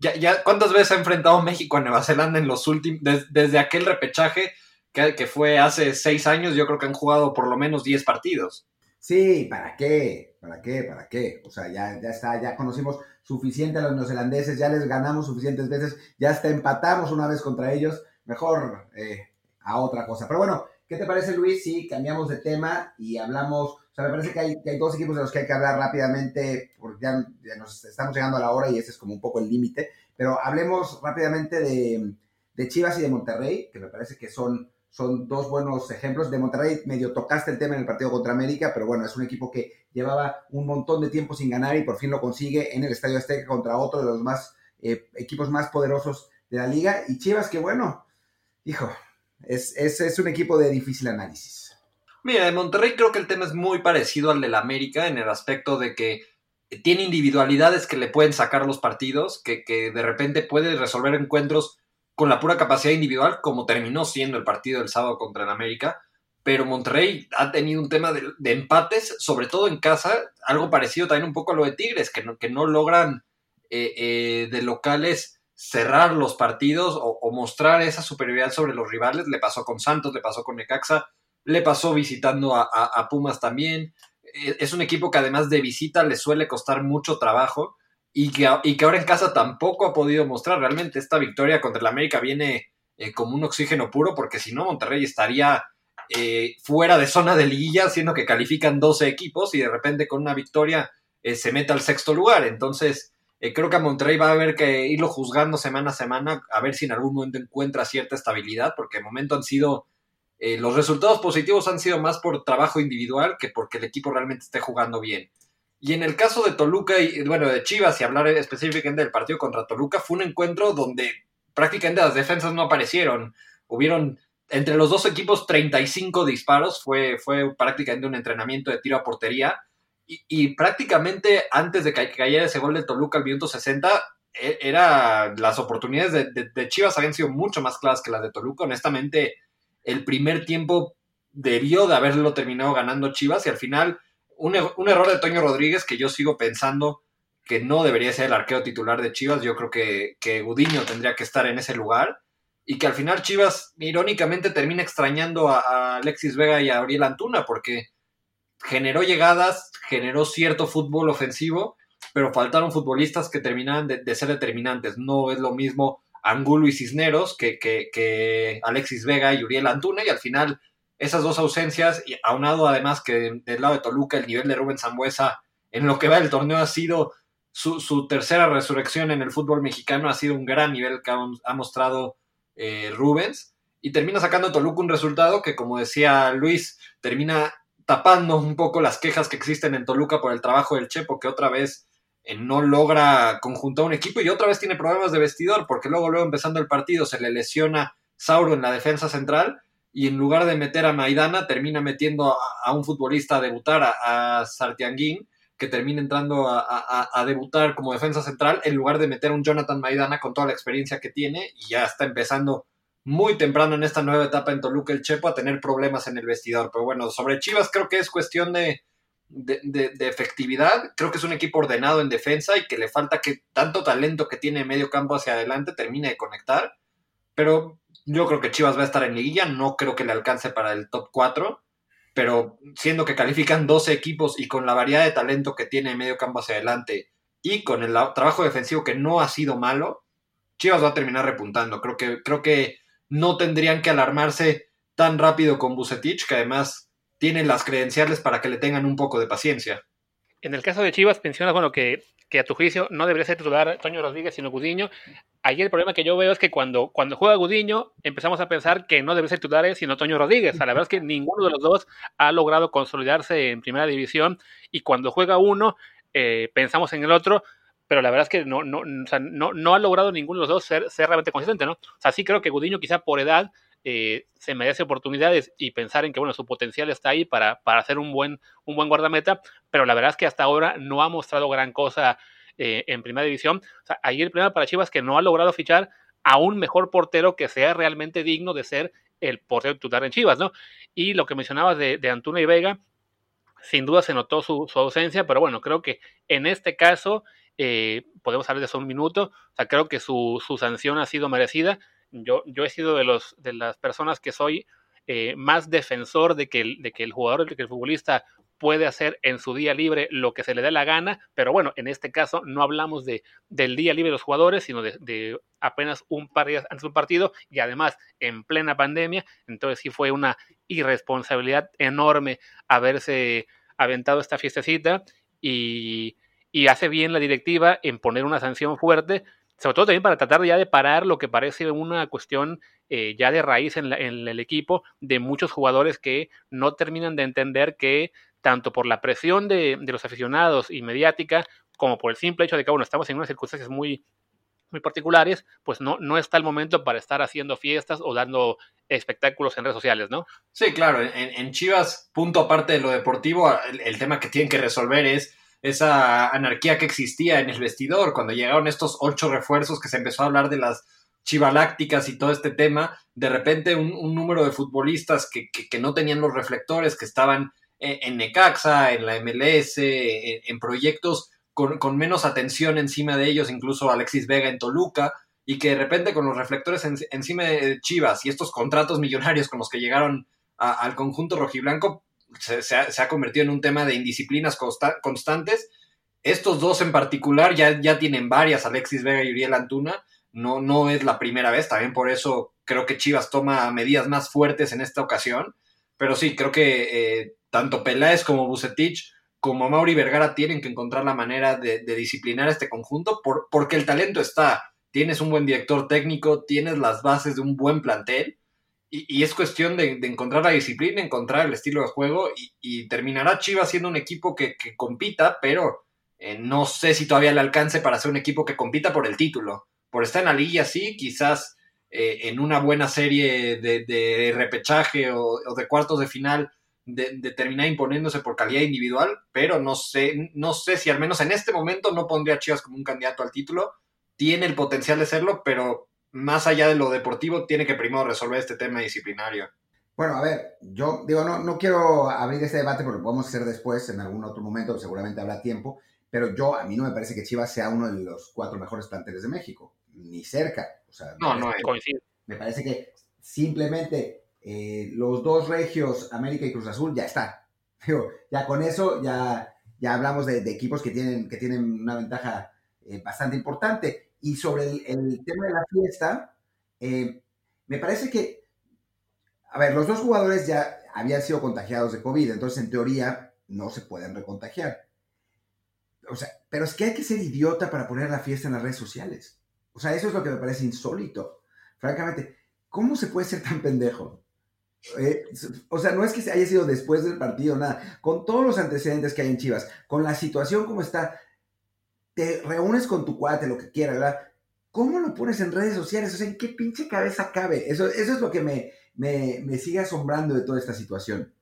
ya, ya, ¿Cuántas veces ha enfrentado México a Nueva Zelanda en los últimos, des, desde aquel repechaje que, que, fue hace seis años? Yo creo que han jugado por lo menos diez partidos. Sí, ¿para qué? ¿Para qué? ¿Para qué? O sea, ya, ya está, ya conocimos suficiente a los neozelandeses, ya les ganamos suficientes veces, ya hasta empatamos una vez contra ellos, mejor eh, a otra cosa. Pero bueno, ¿qué te parece Luis si cambiamos de tema y hablamos, o sea, me parece que hay, dos equipos de los que hay que hablar rápidamente, porque ya, ya, nos estamos llegando a la hora y ese es como un poco el límite, pero hablemos rápidamente de, de, Chivas y de Monterrey, que me parece que son son dos buenos ejemplos. De Monterrey medio tocaste el tema en el partido contra América, pero bueno, es un equipo que llevaba un montón de tiempo sin ganar y por fin lo consigue en el Estadio Azteca contra otro de los más eh, equipos más poderosos de la liga. Y Chivas, que bueno, hijo, es, es, es un equipo de difícil análisis. Mira, de Monterrey creo que el tema es muy parecido al del América en el aspecto de que tiene individualidades que le pueden sacar los partidos, que, que de repente puede resolver encuentros con la pura capacidad individual, como terminó siendo el partido del sábado contra el América. Pero Monterrey ha tenido un tema de, empates, sobre todo en casa, algo parecido también un poco a lo de Tigres, que no, que no logran eh, eh, de locales cerrar los partidos o, mostrar esa superioridad sobre los rivales. Le pasó con Santos, le pasó con Necaxa, le pasó visitando a Pumas también. Eh, es un equipo que además de visita le suele costar mucho trabajo y que, ahora en casa tampoco ha podido mostrar. Realmente esta victoria contra el América viene eh, como un oxígeno puro porque si no Monterrey estaría eh, fuera de zona de liguilla, siendo que califican 12 equipos y de repente con una victoria se mete al sexto lugar. Entonces creo que a Monterrey va a haber que irlo juzgando semana a semana a ver si en algún momento encuentra cierta estabilidad porque de momento han sido eh, los resultados positivos han sido más por trabajo individual que porque el equipo realmente esté jugando bien. Y en el caso de Toluca y, bueno, de Chivas, y hablar específicamente del partido contra Toluca, fue un encuentro donde prácticamente las defensas no aparecieron. Hubieron entre los dos equipos 35 disparos, fue, fue prácticamente un entrenamiento de tiro a portería. Y, prácticamente antes de que cayera ese gol de Toluca al minuto 60, e, era, las oportunidades de, de Chivas habían sido mucho más claras que las de Toluca. Honestamente, el primer tiempo debió de haberlo terminado ganando Chivas y al final un, er-, error de Toño Rodríguez que yo sigo pensando que no debería ser el arqueo titular de Chivas. Yo creo que, que Gudiño tendría que estar en ese lugar y que al final Chivas irónicamente termina extrañando a, Alexis Vega y a Ariel Antuna porque generó llegadas, generó cierto fútbol ofensivo, pero faltaron futbolistas que terminaban de ser determinantes. No es lo mismo Angulo y Cisneros que, Alexis Vega y Uriel Antuna, y al final esas dos ausencias, y aunado además que del lado de Toluca el nivel de Rubén Zambuesa en lo que va del torneo ha sido su, tercera resurrección en el fútbol mexicano, ha sido un gran nivel que ha, mostrado eh, Rubens, y termina sacando Toluca un resultado que, como decía Luis, termina tapando un poco las quejas que existen en Toluca por el trabajo del Chepo, que otra vez no logra conjuntar un equipo y otra vez tiene problemas de vestidor porque luego, luego empezando el partido se le lesiona Sauro en la defensa central y en lugar de meter a Maidana termina metiendo a, un futbolista a debutar, a, Sartianguín, que termina entrando a, debutar como defensa central en lugar de meter a un Jonathan Maidana con toda la experiencia que tiene y ya está empezando muy temprano en esta nueva etapa en Toluca el Chepo a tener problemas en el vestidor. Pero bueno, sobre Chivas creo que es cuestión de, de, efectividad. Creo que es un equipo ordenado en defensa y que le falta que tanto talento que tiene medio campo hacia adelante termine de conectar. Pero yo creo que Chivas va a estar en liguilla. No creo que le alcance para el top 4. Pero siendo que califican 12 equipos y con la variedad de talento que tiene medio campo hacia adelante y con el trabajo defensivo que no ha sido malo, Chivas va a terminar repuntando. Creo que, creo que no tendrían que alarmarse tan rápido con Bucetich, que además tienen las credenciales para que le tengan un poco de paciencia. En el caso de Chivas, mencionas bueno, que, que a tu juicio no debería ser titular Toño Rodríguez, sino Gudiño. Ahí el problema que yo veo es que cuando, cuando juega Gudiño, empezamos a pensar que no debe ser titular sino Toño Rodríguez. la verdad es que ninguno de los dos ha logrado consolidarse en primera división y cuando juega uno, eh, pensamos en el otro, pero la verdad es que no, no, no, no, ha logrado ninguno de los dos ser, ser realmente consistente, ¿no? O sea, sí creo que Gudiño quizá por edad eh, se merece oportunidades y pensar en que bueno, su potencial está ahí para, para hacer un buen, un buen guardameta, pero la verdad es que hasta ahora no ha mostrado gran cosa eh, en primera división. ahí el problema para Chivas es que no ha logrado fichar a un mejor portero que sea realmente digno de ser el portero titular en Chivas, ¿no? Y lo que mencionabas de, de Antuna y Vega, sin duda se notó su, ausencia, pero bueno, creo que en este caso eh, podemos hablar de eso un minuto, o sea, creo que su, su sanción ha sido merecida yo, yo he sido de, los, de las personas que soy eh, más defensor de que, el, jugador, de que el futbolista puede hacer en su día libre lo que se le dé la gana, pero bueno, en este caso no hablamos de, del día libre de los jugadores, sino de, apenas un par de días antes de un partido y además en plena pandemia, entonces sí fue una irresponsabilidad enorme haberse aventado esta fiestecita y hace bien la directiva en poner una sanción fuerte sobre todo también para tratar ya de parar lo que parece una cuestión eh, ya de raíz en, el equipo de muchos jugadores que no terminan de entender que tanto por la presión de, los aficionados y mediática, como por el simple hecho de que, bueno, estamos en unas circunstancias muy, muy particulares, pues no, no está el momento para estar haciendo fiestas o dando espectáculos en redes sociales, ¿no? Sí, claro, en, Chivas, punto aparte de lo deportivo, el tema que tienen que resolver es esa anarquía que existía en el vestidor cuando llegaron estos ocho refuerzos que se empezó a hablar de las chivalácticas y todo este tema, de repente un, número de futbolistas que, no tenían los reflectores, que estaban en, Necaxa, en la MLS, en, proyectos con, menos atención encima de ellos, incluso Alexis Vega en Toluca, y que de repente con los reflectores encima de Chivas y estos contratos millonarios con los que llegaron al conjunto rojiblanco, se, ha, convertido en un tema de indisciplinas constantes. Estos dos en particular ya, ya tienen varias, Alexis Vega y Uriel Antuna. No, no es la primera vez, también por eso creo que Chivas toma medidas más fuertes en esta ocasión. Pero sí, creo que eh, tanto Peláez como Bucetich como Mauri Vergara tienen que encontrar la manera de, disciplinar este conjunto por, porque el talento está. Tienes un buen director técnico, tienes las bases de un buen plantel y, es cuestión de, encontrar la disciplina, encontrar el estilo de juego y, terminará Chivas siendo un equipo que, compita, pero eh, no sé si todavía le alcance para ser un equipo que compita por el título. Por estar en la liga, sí, quizás eh, en una buena serie de, repechaje o, de cuartos de final de, terminar imponiéndose por calidad individual, pero no sé, no sé si al menos en este momento no pondría a Chivas como un candidato al título. Tiene el potencial de serlo, pero más allá de lo deportivo, tiene que primero resolver este tema disciplinario. Bueno, a ver, yo digo, no, no quiero abrir este debate porque lo podemos hacer después, en algún otro momento, seguramente habrá tiempo, pero yo, a mí no me parece que Chivas sea uno de los cuatro mejores planteles de México, ni cerca. O sea, no, no, coincido. Me parece que simplemente eh, los dos regios, América y Cruz Azul, ya está. Digo, ya con eso ya, ya hablamos de, equipos que tienen, que tienen una ventaja eh, bastante importante. Y sobre el, tema de la fiesta, eh, me parece que, a ver, los dos jugadores ya habían sido contagiados de COVID, entonces en teoría no se pueden recontagiar. O sea, pero es que hay que ser idiota para poner la fiesta en las redes sociales. O sea, eso es lo que me parece insólito. Francamente, ¿cómo se puede ser tan pendejo? Eh, o sea, no es que haya sido después del partido, nada. Con todos los antecedentes que hay en Chivas, con la situación como está, te reúnes con tu cuate, lo que quieras, ¿verdad? ¿Cómo lo pones en redes sociales? O sea, ¿en qué pinche cabeza cabe? Eso, eso es lo que me, me, sigue asombrando de toda esta situación.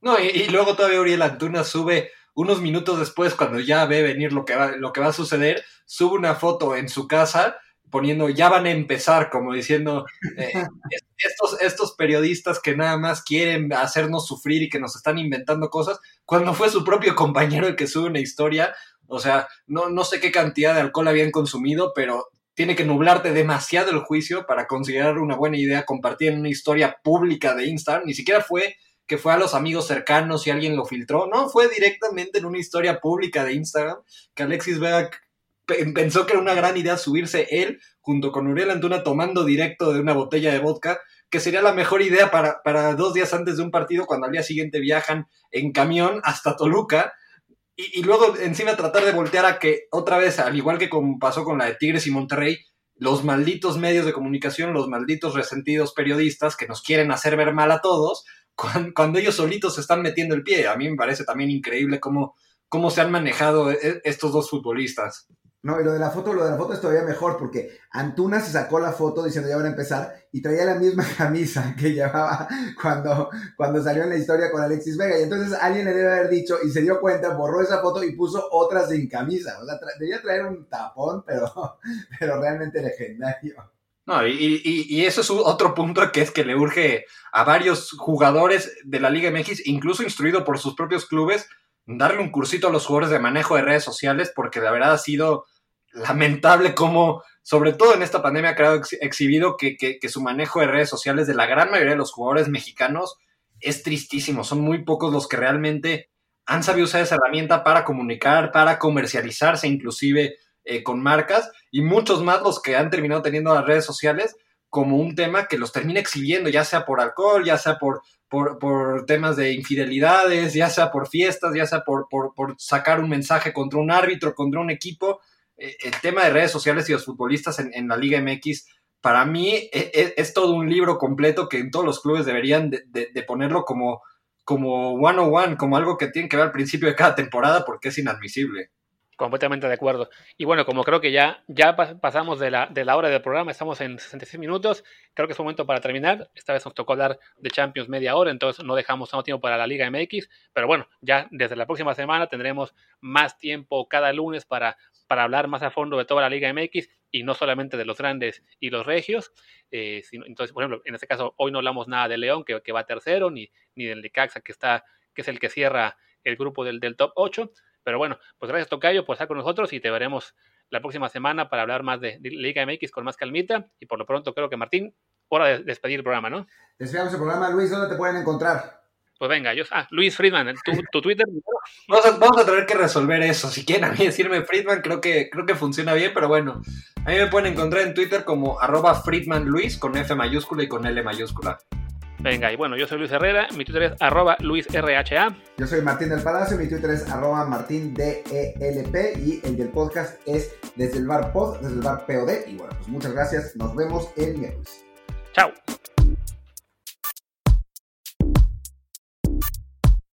No, y, luego todavía Uriel Antuna sube unos minutos después, cuando ya ve venir lo que va, lo que va a suceder, sube una foto en su casa poniendo ya van a empezar, como diciendo, eh, estos, estos periodistas que nada más quieren hacernos sufrir y que nos están inventando cosas, cuando fue su propio compañero el que sube una historia, o sea, no, no sé qué cantidad de alcohol habían consumido, pero tiene que nublarte demasiado el juicio para considerar una buena idea compartir en una historia pública de Instagram. Ni siquiera fue que fue a los amigos cercanos y alguien lo filtró. No, fue directamente en una historia pública de Instagram que Alexis Vega pensó que era una gran idea subirse él junto con Uriel Antuna tomando directo de una botella de vodka, que sería la mejor idea para, para dos días antes de un partido cuando al día siguiente viajan en camión hasta Toluca y, luego encima tratar de voltear a que otra vez, al igual que como pasó con la de Tigres y Monterrey, los malditos medios de comunicación, los malditos resentidos periodistas que nos quieren hacer ver mal a todos, cuando, ellos solitos se están metiendo el pie. A mí me parece también increíble cómo, cómo se han manejado e, estos dos futbolistas. No, y lo de la foto, lo de la foto es todavía mejor porque Antuna se sacó la foto diciendo ya van a empezar y traía la misma camisa que llevaba cuando, cuando salió en la historia con Alexis Vega. Y entonces alguien le debe haber dicho y se dio cuenta, borró esa foto y puso otra sin camisa. O sea, debía traer un tapón, pero, pero realmente legendario. No, y, y, eso es otro punto que es que le urge a varios jugadores de la Liga MX, incluso instruido por sus propios clubes, darle un cursito a los jugadores de manejo de redes sociales, porque la verdad ha sido lamentable como, sobre todo en esta pandemia, ha creado exhibido que, su manejo de redes sociales de la gran mayoría de los jugadores mexicanos es tristísimo. Son muy pocos los que realmente han sabido usar esa herramienta para comunicar, para comercializarse inclusive eh, con marcas, y muchos más los que han terminado teniendo las redes sociales como un tema que los termina exhibiendo, ya sea por alcohol, ya sea por, por, temas de infidelidades, ya sea por fiestas, ya sea por, por, sacar un mensaje contra un árbitro, contra un equipo. Eh, el tema de redes sociales y los futbolistas en, la Liga MX, para mí e, e, es, todo un libro completo que en todos los clubes deberían de, ponerlo como, como one on one, como algo que tienen que ver al principio de cada temporada porque es inadmisible. Completamente de acuerdo. Y bueno, como creo que ya, ya pasamos de la, de la hora del programa, estamos en 66 minutos, creo que es momento para terminar. Esta vez nos tocó hablar de Champions media hora, entonces no dejamos tanto tiempo para la Liga MX, pero bueno, ya desde la próxima semana tendremos más tiempo cada lunes para, para hablar más a fondo de toda la Liga MX y no solamente de los grandes y los regios. Eh, entonces, por ejemplo, en este caso, hoy no hablamos nada de León, que, que va tercero, ni, ni del de Caxa, que, está, que es el que cierra el grupo del, del top 8 pero bueno, pues gracias Tocayo por estar con nosotros y te veremos la próxima semana para habber más de, Liga MX con más calmita. Y por lo pronto creo que Martín, hora de despedir el programa, ¿no? Despedimos el programa, Luis, ¿dónde te pueden encontrar? Pues venga, yo, ah, Luis Friedman, tu, Twitter. Vamos a, vamos a, tener que resolver eso. Si quieren a mí decirme Friedman, creo que, creo que funciona bien, pero bueno. A mí me pueden encontrar en Twitter como arroba Friedman Luis con F mayúscula y con L mayúscula. Venga, y bueno, yo soy Luis Herrera, mi Twitter es arroba LuisRHA. Yo soy Martín del Palacio, mi Twitter es arroba martindelp y el del podcast es desde el bar pod, desde el bar POD. Y bueno, pues muchas gracias, nos vemos el miércoles. Chao.